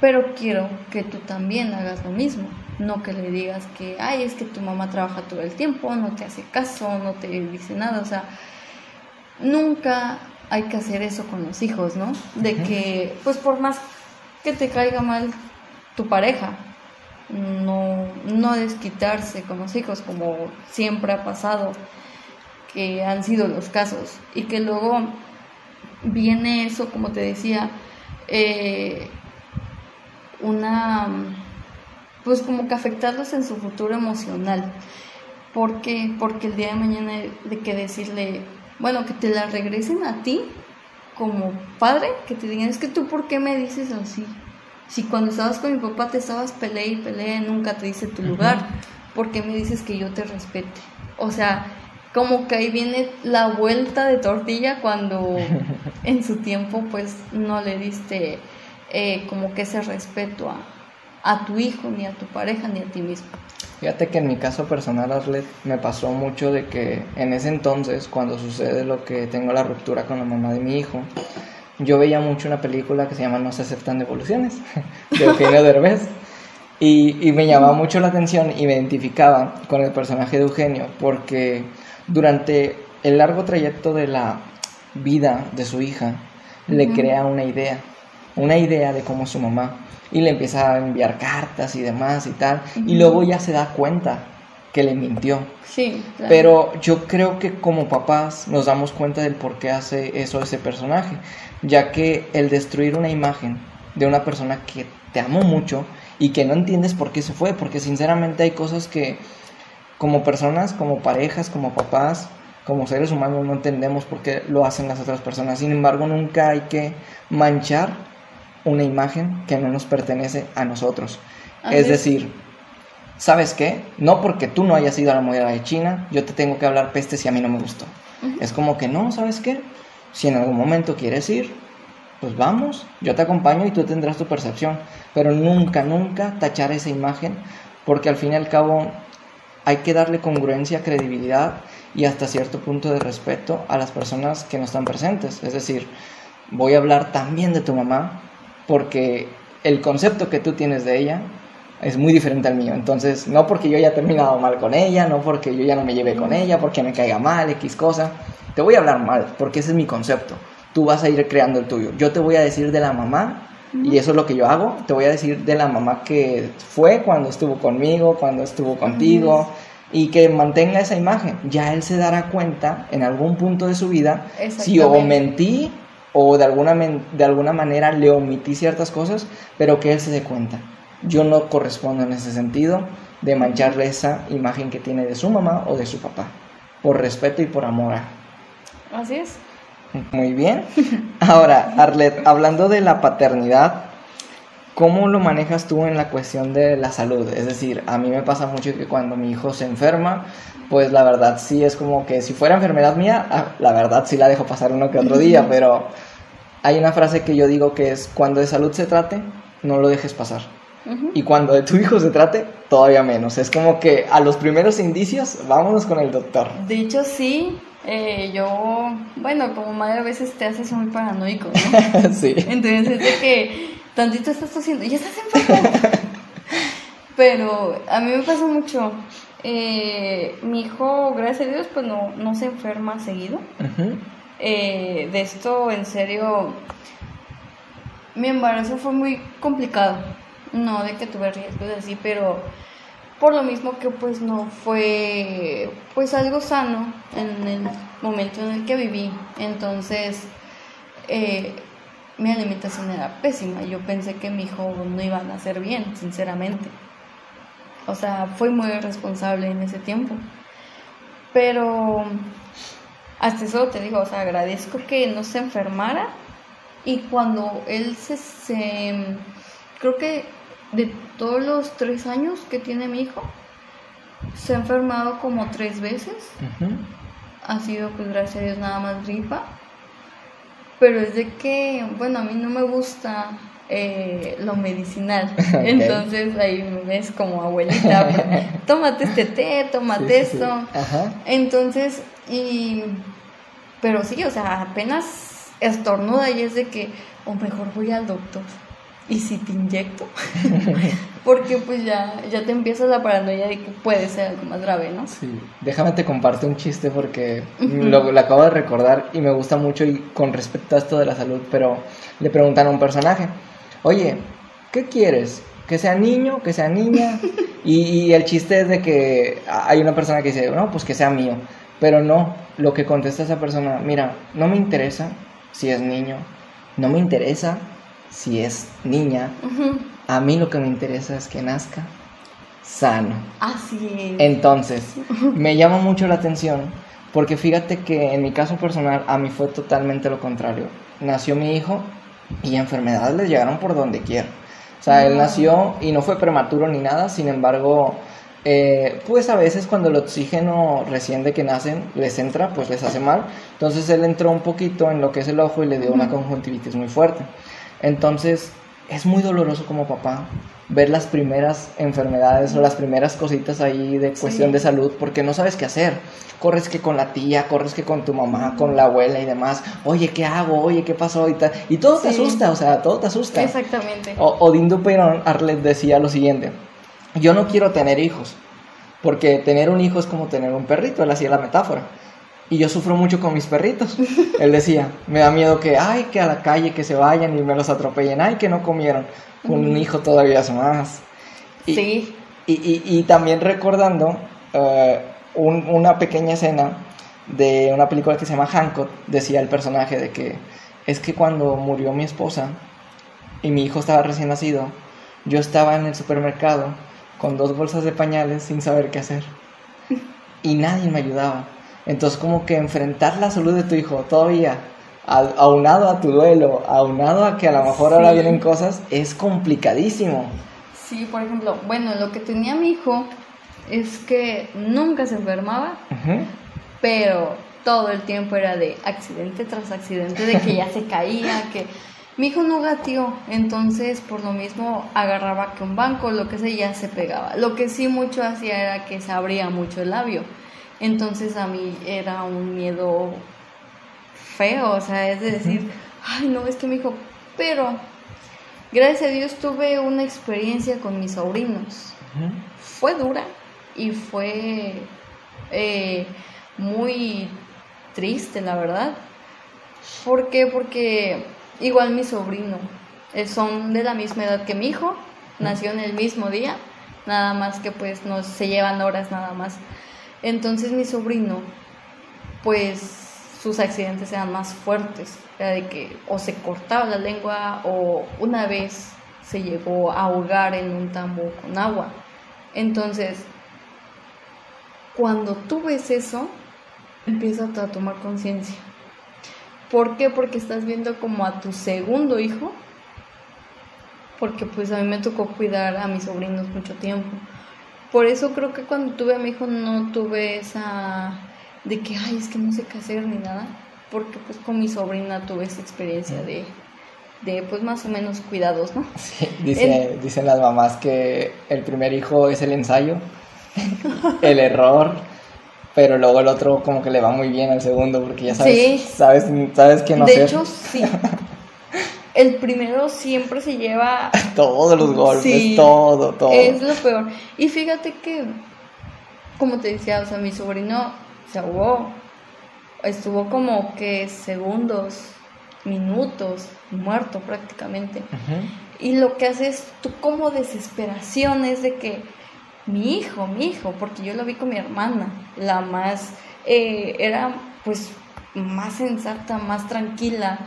Pero quiero que tú también hagas lo mismo, no que le digas que, ay, es que tu mamá trabaja todo el tiempo, no te hace caso, no te dice nada, o sea, nunca hay que hacer eso con los hijos, ¿no? De que, pues por más que te caiga mal tu pareja, no, no desquitarse con los hijos como siempre ha pasado, que han sido los casos, y que luego viene eso, como te decía, eh, una, pues como que afectarlos en su futuro emocional. ¿Por Porque el día de mañana de que decirle, bueno, que te la regresen a ti como padre, que te digan, es que tú, ¿por qué me dices así? Si cuando estabas con mi papá te estabas pelea y pelea, nunca te dice tu lugar, ¿por qué me dices que yo te respete? O sea, como que ahí viene la vuelta de tortilla cuando [LAUGHS] en su tiempo pues no le diste eh, como que ese respeto a, a tu hijo, ni a tu pareja, ni a ti mismo. Fíjate que en mi caso personal, Arlet, me pasó mucho de que en ese entonces, cuando sucede lo que tengo la ruptura con la mamá de mi hijo, yo veía mucho una película que se llama No se aceptan devoluciones, [LAUGHS] de Eugenio Derbez, y, y me llamaba mucho la atención y me identificaba con el personaje de Eugenio, porque durante el largo trayecto de la vida de su hija, le crea una idea, una idea de cómo su mamá y le empieza a enviar cartas y demás y tal, y luego ya se da cuenta que le mintió. Sí. Pero yo creo que como papás nos damos cuenta del por qué hace eso ese personaje, ya que el destruir una imagen de una persona que te amó mucho y que no entiendes por qué se fue, porque sinceramente hay cosas que como personas, como parejas, como papás, como seres humanos no entendemos por qué lo hacen las otras personas. Sin embargo, nunca hay que manchar una imagen que no nos pertenece a nosotros. es decir, ¿sabes qué? No porque tú no hayas ido a la moneda de China, yo te tengo que hablar peste si a mí no me gustó. Es como que no, ¿sabes qué? Si en algún momento quieres ir, pues vamos, yo te acompaño y tú tendrás tu percepción. Pero nunca, nunca tachar esa imagen, porque al fin y al cabo hay que darle congruencia, credibilidad y hasta cierto punto de respeto a las personas que no están presentes. Es decir, voy a hablar también de tu mamá, porque el concepto que tú tienes de ella es muy diferente al mío. Entonces, no porque yo haya terminado mal con ella, no porque yo ya no me lleve con ella, porque me caiga mal, X cosa. Te voy a hablar mal, porque ese es mi concepto. Tú vas a ir creando el tuyo. Yo te voy a decir de la mamá, y eso es lo que yo hago. Te voy a decir de la mamá que fue cuando estuvo conmigo, cuando estuvo contigo, y que mantenga esa imagen. Ya él se dará cuenta en algún punto de su vida si o mentí o de alguna, de alguna manera le omití ciertas cosas, pero que él se dé cuenta. Yo no correspondo en ese sentido de mancharle esa imagen que tiene de su mamá o de su papá, por respeto y por amor a. Así es. Muy bien. Ahora, Arlet, hablando de la paternidad, ¿cómo lo manejas tú en la cuestión de la salud? Es decir, a mí me pasa mucho que cuando mi hijo se enferma, pues la verdad sí es como que si fuera enfermedad mía, ah, la verdad sí la dejo pasar uno que otro [LAUGHS] día, pero hay una frase que yo digo que es, cuando de salud se trate, no lo dejes pasar. Y cuando de tu hijo se trate, todavía menos. Es como que a los primeros indicios, vámonos con el doctor. De hecho, sí. Eh, yo, bueno, como madre a veces te haces muy paranoico, ¿no? [LAUGHS] sí. Entonces es de que tantito estás haciendo, ya estás enfermo. Pero a mí me pasa mucho. Eh, mi hijo, gracias a Dios, pues no, no se enferma seguido. Eh, de esto, en serio, mi embarazo fue muy complicado. No de que tuve riesgos así, pero por lo mismo que pues no fue pues algo sano en el momento en el que viví. Entonces, eh, mi alimentación era pésima. Yo pensé que mi hijo no iba a nacer bien, sinceramente. O sea, fue muy responsable en ese tiempo. Pero hasta eso te digo, o sea, agradezco que no se enfermara y cuando él se, se creo que de todos los tres años que tiene mi hijo, se ha enfermado como tres veces. Ha sido, pues gracias a Dios, nada más gripa. Pero es de que, bueno, a mí no me gusta eh, lo medicinal. [LAUGHS] Entonces ahí me ves como abuelita, [LAUGHS] tómate este té, tómate esto. Entonces, y, pero sí, o sea, apenas estornuda y es de que, o mejor voy al doctor. ¿Y si te inyecto? [LAUGHS] Porque pues ya, ya te empieza la paranoia de que puede ser algo más grave, ¿no? Sí, déjame te comparte un chiste porque lo, lo, acabo de recordar y me gusta mucho y con respecto a esto de la salud, pero le preguntan a un personaje, oye, ¿qué quieres? ¿Que sea niño? ¿Que sea niña? [LAUGHS] y, y el chiste es de que hay una persona que dice, no, pues que sea mío, pero no, lo que contesta esa persona, mira, no me interesa si es niño, no me interesa si es niña, a mí lo que me interesa es que nazca sano. Así es. Entonces, me llama mucho la atención porque fíjate que en mi caso personal a mí fue totalmente lo contrario. Nació mi hijo y enfermedades le llegaron por donde quiera. O sea, él nació y no fue prematuro ni nada, sin embargo, eh, pues a veces cuando el oxígeno recién de que nacen les entra, pues les hace mal. Entonces él entró un poquito en lo que es el ojo y le dio una conjuntivitis muy fuerte. Entonces, es muy doloroso como papá ver las primeras enfermedades o las primeras cositas ahí de cuestión de salud porque no sabes qué hacer. Corres que con la tía, corres que con tu mamá, con la abuela y demás. Oye, ¿qué hago? Oye, ¿qué pasó? Y, y todo te asusta, o sea, todo te asusta. Exactamente. O, Odín Perón Arlet decía lo siguiente, yo no quiero tener hijos, porque tener un hijo es como tener un perrito, él hacía la metáfora. Y yo sufro mucho con mis perritos. Él decía, me da miedo que, ay, que a la calle, que se vayan y me los atropellen, ay, que no comieron. Con un hijo todavía es más. Y, sí. Y, también recordando eh, una pequeña escena de una película que se llama Hancock, decía el personaje de que es que cuando murió mi esposa y mi hijo estaba recién nacido, yo estaba en el supermercado con dos bolsas de pañales sin saber qué hacer. [LAUGHS] Y nadie me ayudaba. Entonces como que enfrentar la salud de tu hijo todavía aunado a tu duelo, aunado a que a lo mejor ahora vienen cosas, es complicadísimo. Sí, por ejemplo, bueno, lo que tenía mi hijo es que nunca se enfermaba, pero todo el tiempo era de accidente tras accidente, de que ya se caía, que mi hijo no gatió, entonces por lo mismo agarraba que un banco, lo que sea, ya se pegaba. Lo que sí mucho hacía era que se abría mucho el labio. Entonces a mí era un miedo feo, o sea, es de decir, ay no, es que me dijo, pero gracias a Dios tuve una experiencia con mis sobrinos. Fue dura y fue eh, muy triste, la verdad. ¿Por qué? Porque igual mi sobrino, eh, son de la misma edad que mi hijo, nació en el mismo día, nada más que pues no se llevan horas nada más. Entonces mi sobrino, pues sus accidentes eran más fuertes, era de que o se cortaba la lengua o una vez se llegó a ahogar en un tambo con agua. Entonces, cuando tú ves eso, empiezas a tomar conciencia. ¿Por qué? Porque estás viendo como a tu segundo hijo, porque pues a mí me tocó cuidar a mis sobrinos mucho tiempo. Por eso creo que cuando tuve a mi hijo no tuve esa de que, ay, es que no sé qué hacer ni nada, porque pues con mi sobrina tuve esa experiencia de, de pues más o menos cuidados, ¿no? Sí, dice, dicen las mamás que el primer hijo es el ensayo, [LAUGHS] el error, pero luego el otro como que le va muy bien al segundo, porque ya sabes, sabes, sabes qué no de hecho, sí. [LAUGHS] el primero siempre se lleva... [LAUGHS] Todos los golpes, todo, todo. Es lo peor. Y fíjate que, como te decía, o sea, mi sobrino se ahogó. Estuvo como que segundos, minutos, muerto prácticamente. Y lo que hace es tú como desesperación es de que mi hijo, mi hijo, porque yo lo vi con mi hermana, la más, eh, era pues más sensata, más tranquila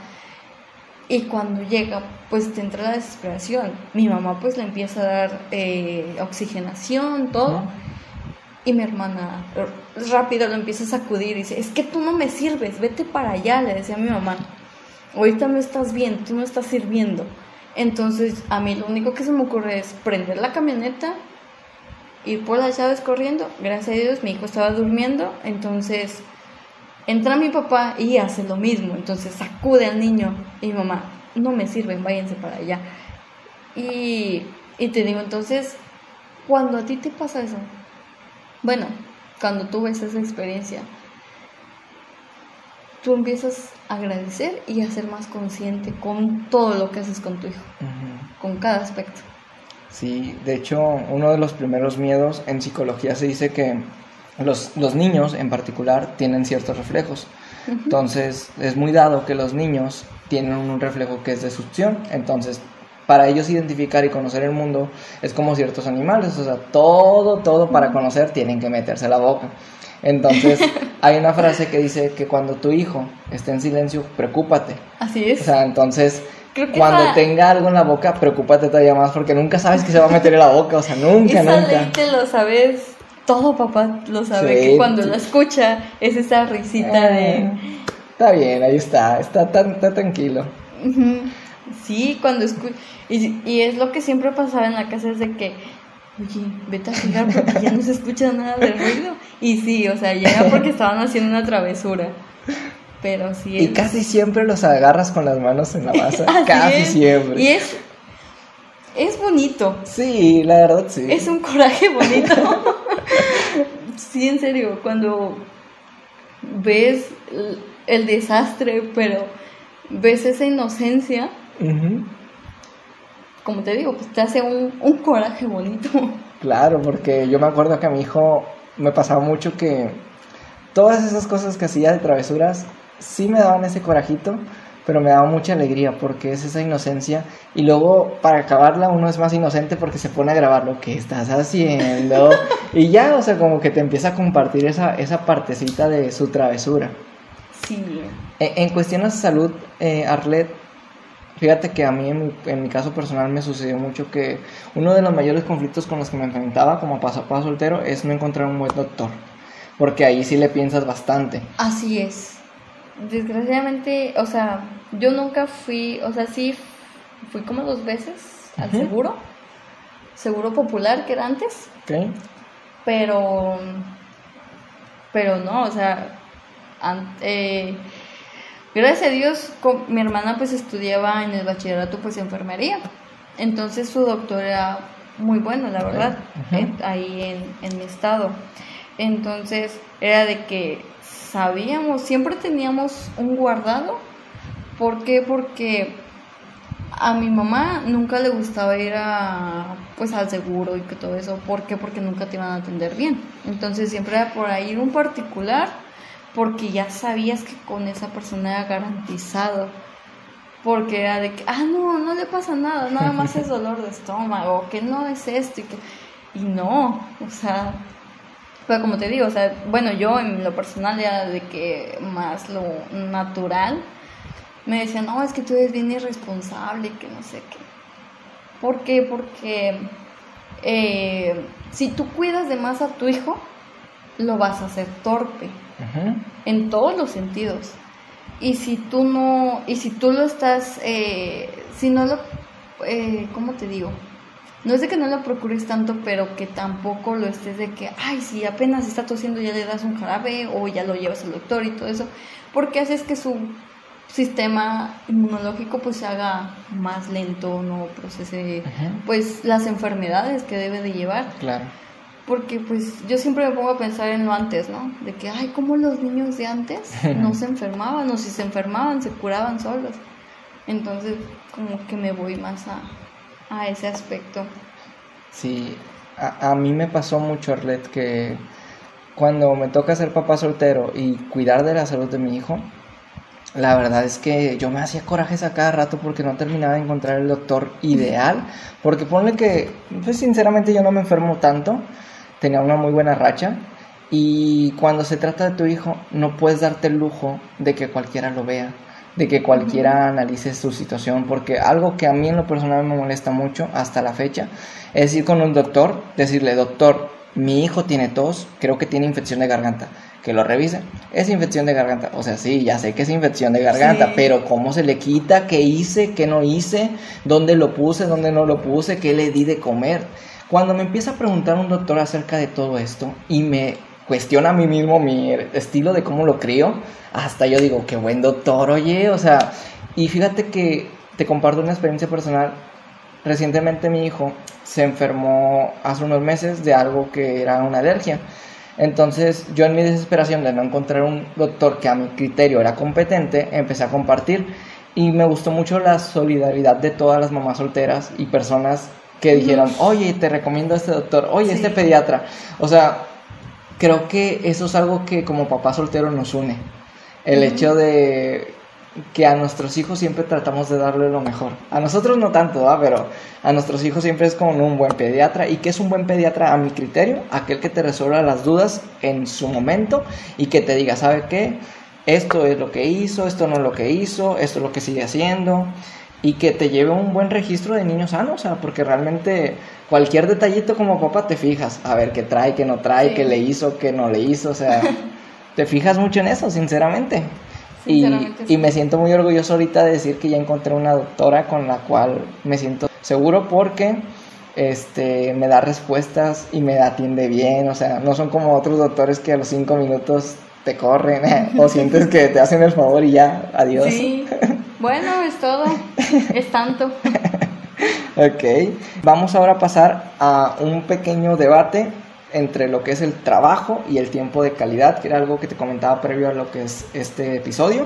Y cuando llega, pues te entra la desesperación. Mi mamá pues le empieza a dar eh, oxigenación, todo. Y mi hermana rápido lo empieza a sacudir y dice, es que tú no me sirves, vete para allá, le decía a mi mamá. Ahorita no estás bien, tú no estás sirviendo. Entonces a mí lo único que se me ocurre es prender la camioneta, ir por las llaves corriendo. Gracias a Dios mi hijo estaba durmiendo, entonces entra mi papá y hace lo mismo. Entonces sacude al niño y mi mamá, no me sirven, váyanse para allá. Y, y te digo, entonces, cuando a ti te pasa eso, bueno, cuando tú ves esa experiencia, tú empiezas a agradecer y a ser más consciente con todo lo que haces con tu hijo, con cada aspecto. Sí, de hecho, uno de los primeros miedos en psicología se dice que los, los niños en particular tienen ciertos reflejos. Entonces, es muy dado que los niños tienen un reflejo que es de succión. Entonces, para ellos identificar y conocer el mundo es como ciertos animales, o sea, todo, todo para conocer tienen que meterse la boca. Entonces, [LAUGHS] hay una frase que dice que cuando tu hijo esté en silencio, preocúpate. Así es. O sea, entonces, cuando tenga algo en la boca, preocúpate todavía más porque nunca sabes que se va a meter en la boca, o sea, nunca, esa nunca. Ley te lo sabes, todo papá lo sabe, que cuando lo escucha es esa risita de... Eh, está bien, ahí está, está, tan, está tranquilo. Sí, cuando escucho. Y, y, es lo que siempre pasaba en la casa: es de que, oye, vete a jugar porque ya no se escucha nada del ruido. Y sí, o sea, llega porque estaban haciendo una travesura. Pero sí. Y casi siempre los agarras con las manos en la masa. [LAUGHS] casi siempre. Y es. Es bonito. Sí, la verdad sí. Es un coraje bonito. [LAUGHS] sí, en serio, cuando ves el desastre, pero ves esa inocencia como te digo, pues te hace un, un coraje bonito. Claro, porque yo me acuerdo que a mi hijo me pasaba mucho que todas esas cosas que hacía de travesuras sí me daban ese corajito, pero me daba mucha alegría porque es esa inocencia y luego para acabarla uno es más inocente porque se pone a grabar lo que estás haciendo [LAUGHS] y ya, o sea, como que te empieza a compartir esa, esa partecita de su travesura. Sí. En, en cuestiones de salud, eh, Arlet, Fíjate que a mí, en mi, caso personal, me sucedió mucho que uno de los mayores conflictos con los que me enfrentaba como paso soltero es no encontrar un buen doctor. Porque ahí sí le piensas bastante. Así es. Desgraciadamente, o sea, yo nunca fui, o sea, sí fui como dos veces al seguro. Seguro popular que era antes. Pero, pero no, o sea, eh, Gracias a Dios, mi hermana pues estudiaba en el bachillerato pues enfermería. Entonces su doctor era muy bueno, la verdad, ahí en, mi estado. Entonces era de que sabíamos, siempre teníamos un guardado. ¿Por qué? Porque a mi mamá nunca le gustaba ir a, pues al seguro y que todo eso. ¿Por qué? Porque nunca te iban a atender bien. Entonces siempre era por ahí un particular porque ya sabías que con esa persona era garantizado. Porque era de que, ah, no, no le pasa nada, nada más es [LAUGHS] dolor de estómago, que no es esto y que... Y no, o sea, pero como te digo, o sea, bueno, yo en lo personal era de que más lo natural, me decían, no, es que tú eres bien irresponsable, que no sé qué. ¿Por qué? Porque eh, si tú cuidas de más a tu hijo, lo vas a hacer torpe en todos los sentidos. Y si tú no, y si tú lo estás, eh, si no lo, eh, ¿cómo te digo? No es de que no lo procures tanto, pero que tampoco lo estés de que, ay, si apenas está tosiendo ya le das un jarabe o ya lo llevas al doctor y todo eso, porque haces que su sistema inmunológico pues se haga más lento, no procese pues las enfermedades que debe de llevar. Claro porque pues yo siempre me pongo a pensar en lo antes, ¿no? De que, ay, ¿cómo los niños de antes [LAUGHS] no se enfermaban? O si se enfermaban, se curaban solos. Entonces, como que me voy más a, a ese aspecto. Sí, a, a, mí me pasó mucho, Arlet, que cuando me toca ser papá soltero y cuidar de la salud de mi hijo, la verdad es que yo me hacía corajes a cada rato porque no terminaba de encontrar el doctor ideal. Porque ponle que, pues sinceramente yo no me enfermo tanto, tenía una muy buena racha. Y cuando se trata de tu hijo, no puedes darte el lujo de que cualquiera lo vea. De que cualquiera analice su situación, porque algo que a mí en lo personal me molesta mucho hasta la fecha es ir con un doctor, decirle, doctor, mi hijo tiene tos, creo que tiene infección de garganta, que lo revise, es infección de garganta, o sea, sí, ya sé que es infección de garganta, pero ¿cómo se le quita? ¿Qué hice? ¿Qué no hice? ¿Dónde lo puse? ¿Dónde no lo puse? ¿Qué le di de comer? Cuando me empieza a preguntar un doctor acerca de todo esto y me cuestiona a mí mismo mi estilo de cómo lo crío, hasta yo digo, qué buen doctor, oye, o sea, y fíjate que te comparto una experiencia personal. Recientemente mi hijo se enfermó hace unos meses de algo que era una alergia. Entonces yo en mi desesperación de no encontrar un doctor que a mi criterio era competente, empecé a compartir y me gustó mucho la solidaridad de todas las mamás solteras y personas que dijeron, oye, te recomiendo a este doctor, oye, este pediatra. O sea, creo que eso es algo que como papá soltero nos une. El hecho de que a nuestros hijos siempre tratamos de darle lo mejor. A nosotros no tanto, pero a nuestros hijos siempre es como un buen pediatra. ¿Y qué es un buen pediatra a mi criterio? Aquel que te resuelva las dudas en su momento y que te diga, ¿sabe qué? Esto es lo que hizo, esto no es lo que hizo, esto es lo que sigue haciendo. Y que te lleve un buen registro de niños sanos, o sea, porque realmente cualquier detallito como papá te fijas, a ver qué trae, qué no trae, qué le hizo, qué no le hizo, o sea, [LAUGHS] te fijas mucho en eso, sinceramente. Y, y, me siento muy orgulloso ahorita de decir que ya encontré una doctora con la cual me siento seguro porque este, me da respuestas y me atiende bien, o sea, no son como otros doctores que a los cinco minutos te corren [LAUGHS] o sientes que te hacen el favor y ya, adiós. Sí, [LAUGHS] bueno, es todo, es tanto. [LAUGHS] ok, vamos ahora a pasar a un pequeño debate entre lo que es el trabajo y el tiempo de calidad, que era algo que te comentaba previo a lo que es este episodio,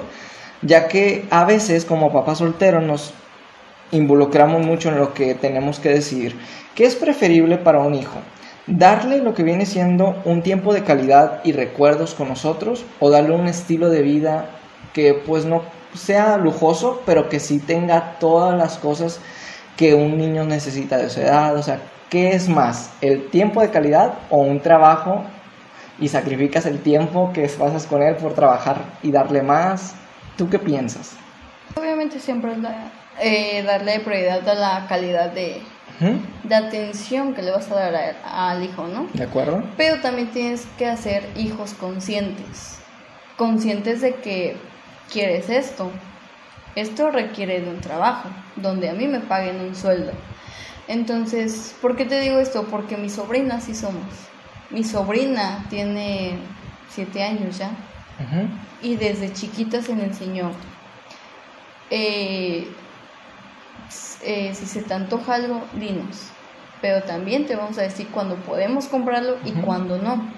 ya que a veces como papá soltero nos involucramos mucho en lo que tenemos que decidir. ¿Qué es preferible para un hijo? ¿Darle lo que viene siendo un tiempo de calidad y recuerdos con nosotros o darle un estilo de vida que pues no sea lujoso, pero que sí tenga todas las cosas que un niño necesita de su edad, o sea, ¿qué es más? ¿El tiempo de calidad o un trabajo y sacrificas el tiempo que pasas con él por trabajar y darle más? ¿Tú qué piensas? Obviamente siempre eh, darle prioridad a la calidad de, de atención que le vas a dar al hijo, ¿no? De acuerdo. Pero también tienes que hacer hijos conscientes, conscientes de que quieres esto, esto requiere de un trabajo, donde a mí me paguen un sueldo. Entonces, ¿por qué te digo esto? Porque mi sobrina sí somos. Mi sobrina tiene siete años ya. Y desde chiquita se le enseñó. Eh, eh, si se te antoja algo, dinos. Pero también te vamos a decir cuando podemos comprarlo y cuando no.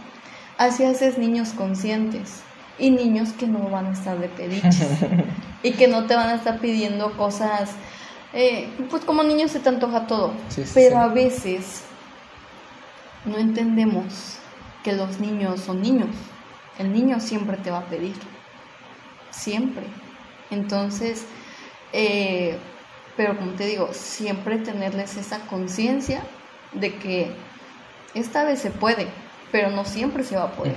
Así haces niños conscientes y niños que no van a estar de pediches [LAUGHS] y que no te van a estar pidiendo cosas, eh, pues como niños se te antoja todo, pero a veces no entendemos que los niños son niños, el niño siempre te va a pedir, siempre. Entonces, eh, pero como te digo, siempre tenerles esa conciencia de que esta vez se puede, pero no siempre se va a poder.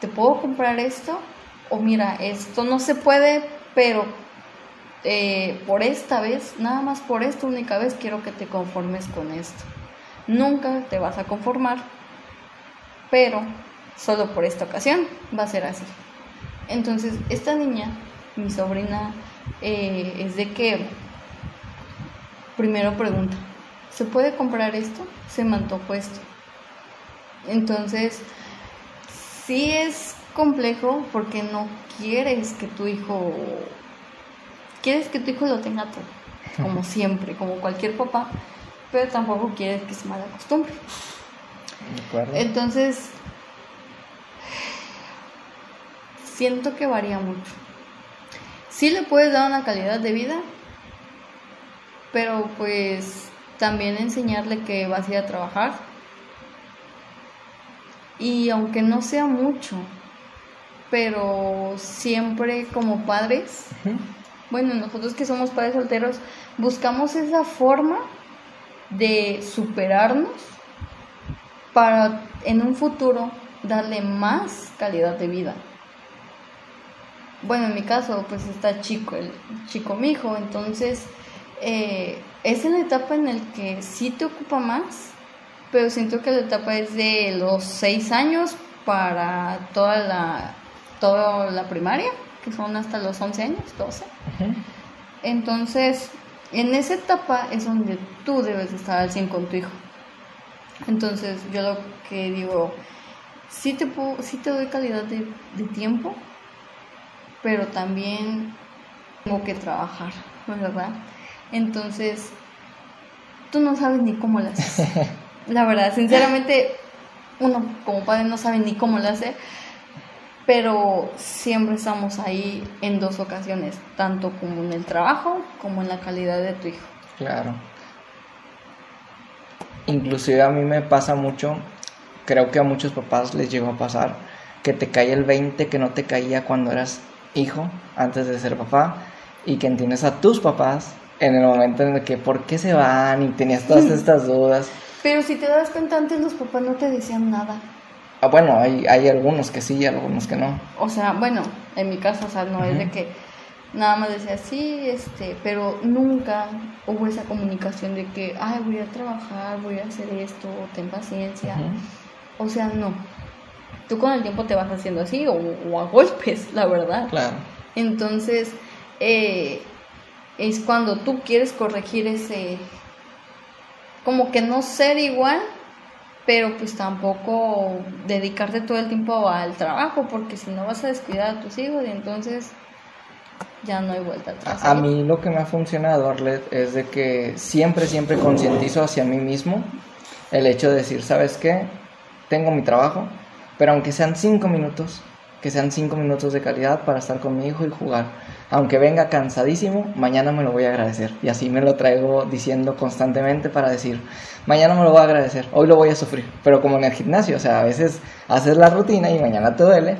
¿Te puedo comprar esto? O mira, esto no se puede, pero eh, por esta vez, nada más por esta única vez, quiero que te conformes con esto. Nunca te vas a conformar, pero solo por esta ocasión va a ser así. Entonces, esta niña, mi sobrina, eh, es de que primero pregunta, ¿se puede comprar esto? Se me antojó esto. Entonces, sí es complejo porque no quieres que tu hijo, quieres que tu hijo lo tenga todo, como siempre, como cualquier papá, pero tampoco quieres que se mala costumbre. Entonces, siento que varía mucho. Sí le puedes dar una calidad de vida, pero pues también enseñarle que vas a ir a trabajar y aunque no sea mucho, pero siempre como padres, bueno, nosotros que somos padres solteros, buscamos esa forma de superarnos para en un futuro darle más calidad de vida. bueno, en mi caso, pues está chico, el chico mi hijo, entonces eh, es en la etapa en la que sí te ocupa más, pero siento que la etapa es de los 6 años para toda la, toda la primaria, que son hasta los 11 años, 12. Entonces, en esa etapa es donde tú debes estar al 100 con tu hijo. Entonces, yo lo que digo, sí te, puedo, sí te doy calidad de, de tiempo, pero también tengo que trabajar, ¿verdad? Entonces, tú no sabes ni cómo lo haces. [LAUGHS] La verdad, sinceramente, uno como padre no sabe ni cómo lo hace, pero siempre estamos ahí en dos ocasiones, tanto como en el trabajo como en la calidad de tu hijo. Claro. Inclusive a mí me pasa mucho, creo que a muchos papás les llegó a pasar, que te cae el 20 que no te caía cuando eras hijo, antes de ser papá, y que entiendes a tus papás en el momento en el que por qué se van y tenías todas [LAUGHS] estas dudas. Pero si te das cuenta, antes los papás no te decían nada. Ah, bueno, hay, hay algunos que sí y algunos que no. O sea, bueno, en mi caso, o sea, no es de que nada más decía sí, este, pero nunca hubo esa comunicación de que, ay, voy a trabajar, voy a hacer esto, ten paciencia. O sea, no. Tú con el tiempo te vas haciendo así o, o a golpes, la verdad. Claro. Entonces, eh, es cuando tú quieres corregir ese, como que no ser igual, pero pues tampoco dedicarte todo el tiempo al trabajo, porque si no vas a descuidar a tus hijos y entonces ya no hay vuelta atrás. A, mí lo que me ha funcionado, Arlet, es de que siempre, siempre concientizo hacia mí mismo el hecho de decir, ¿sabes qué? Tengo mi trabajo, pero aunque sean cinco minutos, que sean cinco minutos de calidad para estar con mi hijo y jugar. Aunque venga cansadísimo, mañana me lo voy a agradecer. Y así me lo traigo diciendo constantemente para decir, mañana me lo voy a agradecer, hoy lo voy a sufrir. Pero como en el gimnasio, o sea, a veces haces la rutina y mañana te duele,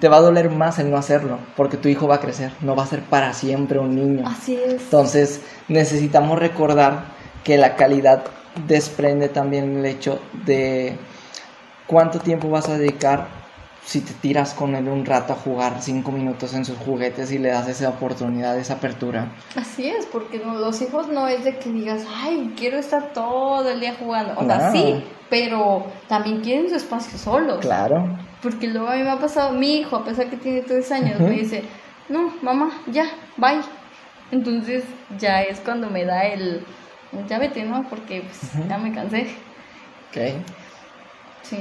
te va a doler más el no hacerlo, porque tu hijo va a crecer, no va a ser para siempre un niño. Así es. Entonces necesitamos recordar que la calidad desprende también el hecho de cuánto tiempo vas a dedicar si te tiras con él un rato a jugar cinco minutos en sus juguetes y le das esa oportunidad, esa apertura. Así es, porque los hijos no es de que digas, ay, quiero estar todo el día jugando. O sea, sí, pero también quieren su espacio solos. Claro. Porque luego a mí me ha pasado, mi hijo, a pesar que tiene tres años, me dice, no, mamá, ya, bye. Entonces ya es cuando me da el, ya vete, ¿no? Porque pues, ya me cansé. Ok. Sí.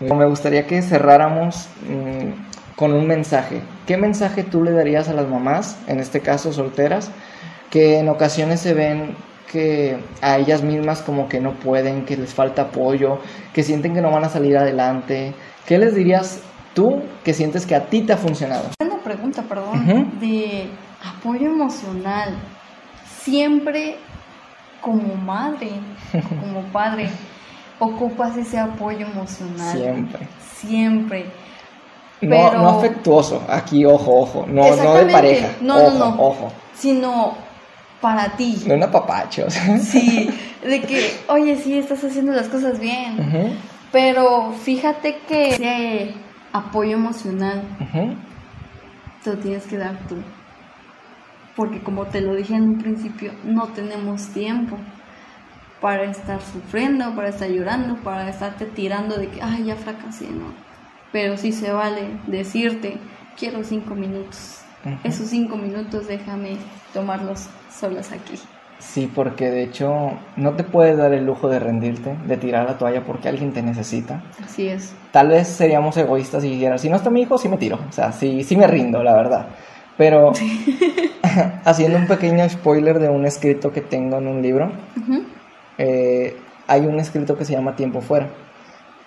Me gustaría que cerráramos mm, con un mensaje. ¿Qué mensaje tú le darías a las mamás, en este caso solteras, que en ocasiones se ven que a ellas mismas como que no pueden, que les falta apoyo, que sienten que no van a salir adelante? ¿Qué les dirías tú que sientes que a ti te ha funcionado? Una pregunta, perdón, de apoyo emocional. Siempre como madre, como padre ocupas ese apoyo emocional. Siempre. Siempre. No, no afectuoso, aquí ojo, ojo, no, no de pareja. No, ojo, no, no. Ojo. Sino para ti. No un apapacho. Sí, [LAUGHS] de que, oye, sí, estás haciendo las cosas bien. Pero fíjate que ese apoyo emocional te lo tienes que dar tú. Porque como te lo dije en un principio, no tenemos tiempo para estar sufriendo, para estar llorando, para estarte tirando de que, ay, ya fracasé, ¿no? Pero sí se vale decirte, quiero cinco minutos. Esos cinco minutos déjame tomarlos solos aquí. Sí, porque de hecho no te puedes dar el lujo de rendirte, de tirar la toalla porque alguien te necesita. Así es. Tal vez seríamos egoístas y dijera, si no está mi hijo, sí me tiro. O sea, sí, sí me rindo, la verdad. Pero [LAUGHS] haciendo un pequeño spoiler de un escrito que tengo en un libro, eh, hay un escrito que se llama tiempo fuera.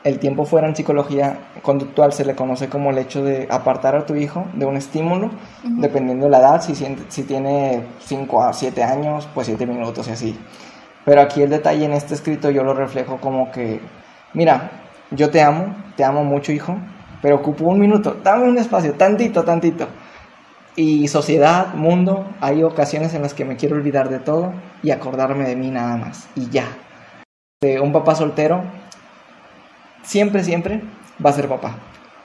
El tiempo fuera en psicología conductual se le conoce como el hecho de apartar a tu hijo de un estímulo, dependiendo de la edad, si, si tiene 5 a 7 años, pues 7 minutos y así. Pero aquí el detalle en este escrito yo lo reflejo como que, mira, yo te amo, te amo mucho hijo, pero ocupo un minuto, dame un espacio, tantito, tantito. Y sociedad, mundo, hay ocasiones en las que me quiero olvidar de todo y acordarme de mí nada más. Y ya. un papá soltero siempre, siempre va a ser papá.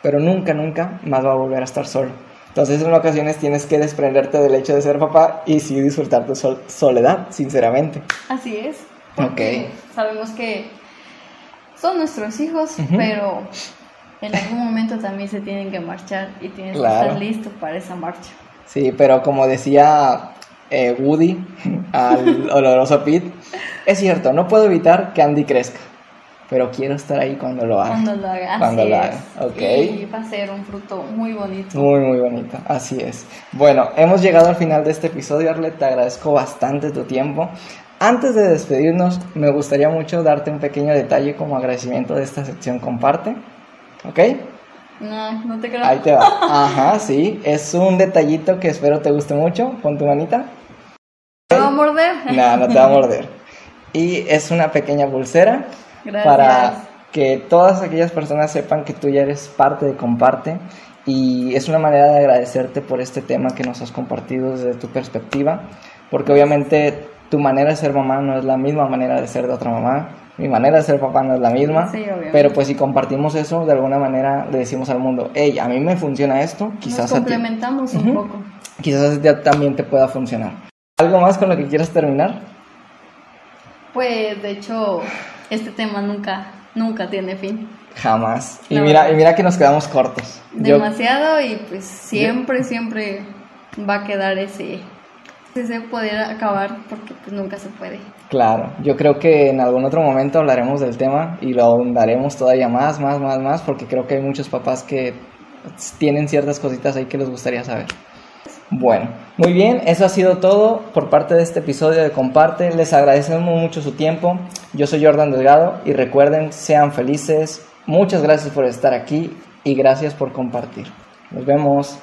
Pero nunca, nunca más va a volver a estar solo. Entonces en ocasiones tienes que desprenderte del hecho de ser papá y sí disfrutar tu sol- soledad, sinceramente. Así es. Porque sabemos que son nuestros hijos, pero en algún momento también se tienen que marchar y tienes Claro. que estar listo para esa marcha. Sí, pero como decía eh, Woody al [LAUGHS] oloroso Pete, es cierto, no puedo evitar que Andy crezca, pero quiero estar ahí cuando lo haga. Cuando lo haga. Cuando así lo es. Y va a ser un fruto muy bonito. Muy, muy bonita, así es. Bueno, hemos llegado al final de este episodio, Arlet, te agradezco bastante tu tiempo. Antes de despedirnos, me gustaría mucho darte un pequeño detalle como agradecimiento de esta sección Comparte. ¿Ok? No, no te creo. Ahí te va. [LAUGHS] Ajá, sí. Es un detallito que espero te guste mucho. Pon tu manita. ¿Te va a morder? [LAUGHS] No, no te va a morder. [LAUGHS] Y es una pequeña pulsera Gracias. para que todas aquellas personas sepan que tú ya eres parte de Comparte. Y es una manera de agradecerte por este tema que nos has compartido desde tu perspectiva. Porque obviamente tu manera de ser mamá no es la misma manera de ser de otra mamá. Mi manera de ser papá no es la misma. Sí, pero pues si compartimos eso, de alguna manera le decimos al mundo, hey, a mí me funciona esto, quizás Nos a ti complementamos un Ujú. poco. quizás a ti también te pueda funcionar. ¿Algo más con lo que quieras terminar? Pues de hecho, este tema nunca, nunca tiene fin. Jamás. Y mira, y mira que nos quedamos cortos. Yo- Demasiado y pues siempre, siempre va a quedar ese, ese poder acabar porque pues nunca se puede. Claro, yo creo que en algún otro momento hablaremos del tema y lo ahondaremos todavía más, más, más, más, porque creo que hay muchos papás que tienen ciertas cositas ahí que les gustaría saber. Bueno, muy bien, eso ha sido todo por parte de este episodio de Comparte. Les agradecemos mucho su tiempo. Yo soy Jordan Delgado y recuerden, sean felices. Muchas gracias por estar aquí y gracias por compartir. Nos vemos.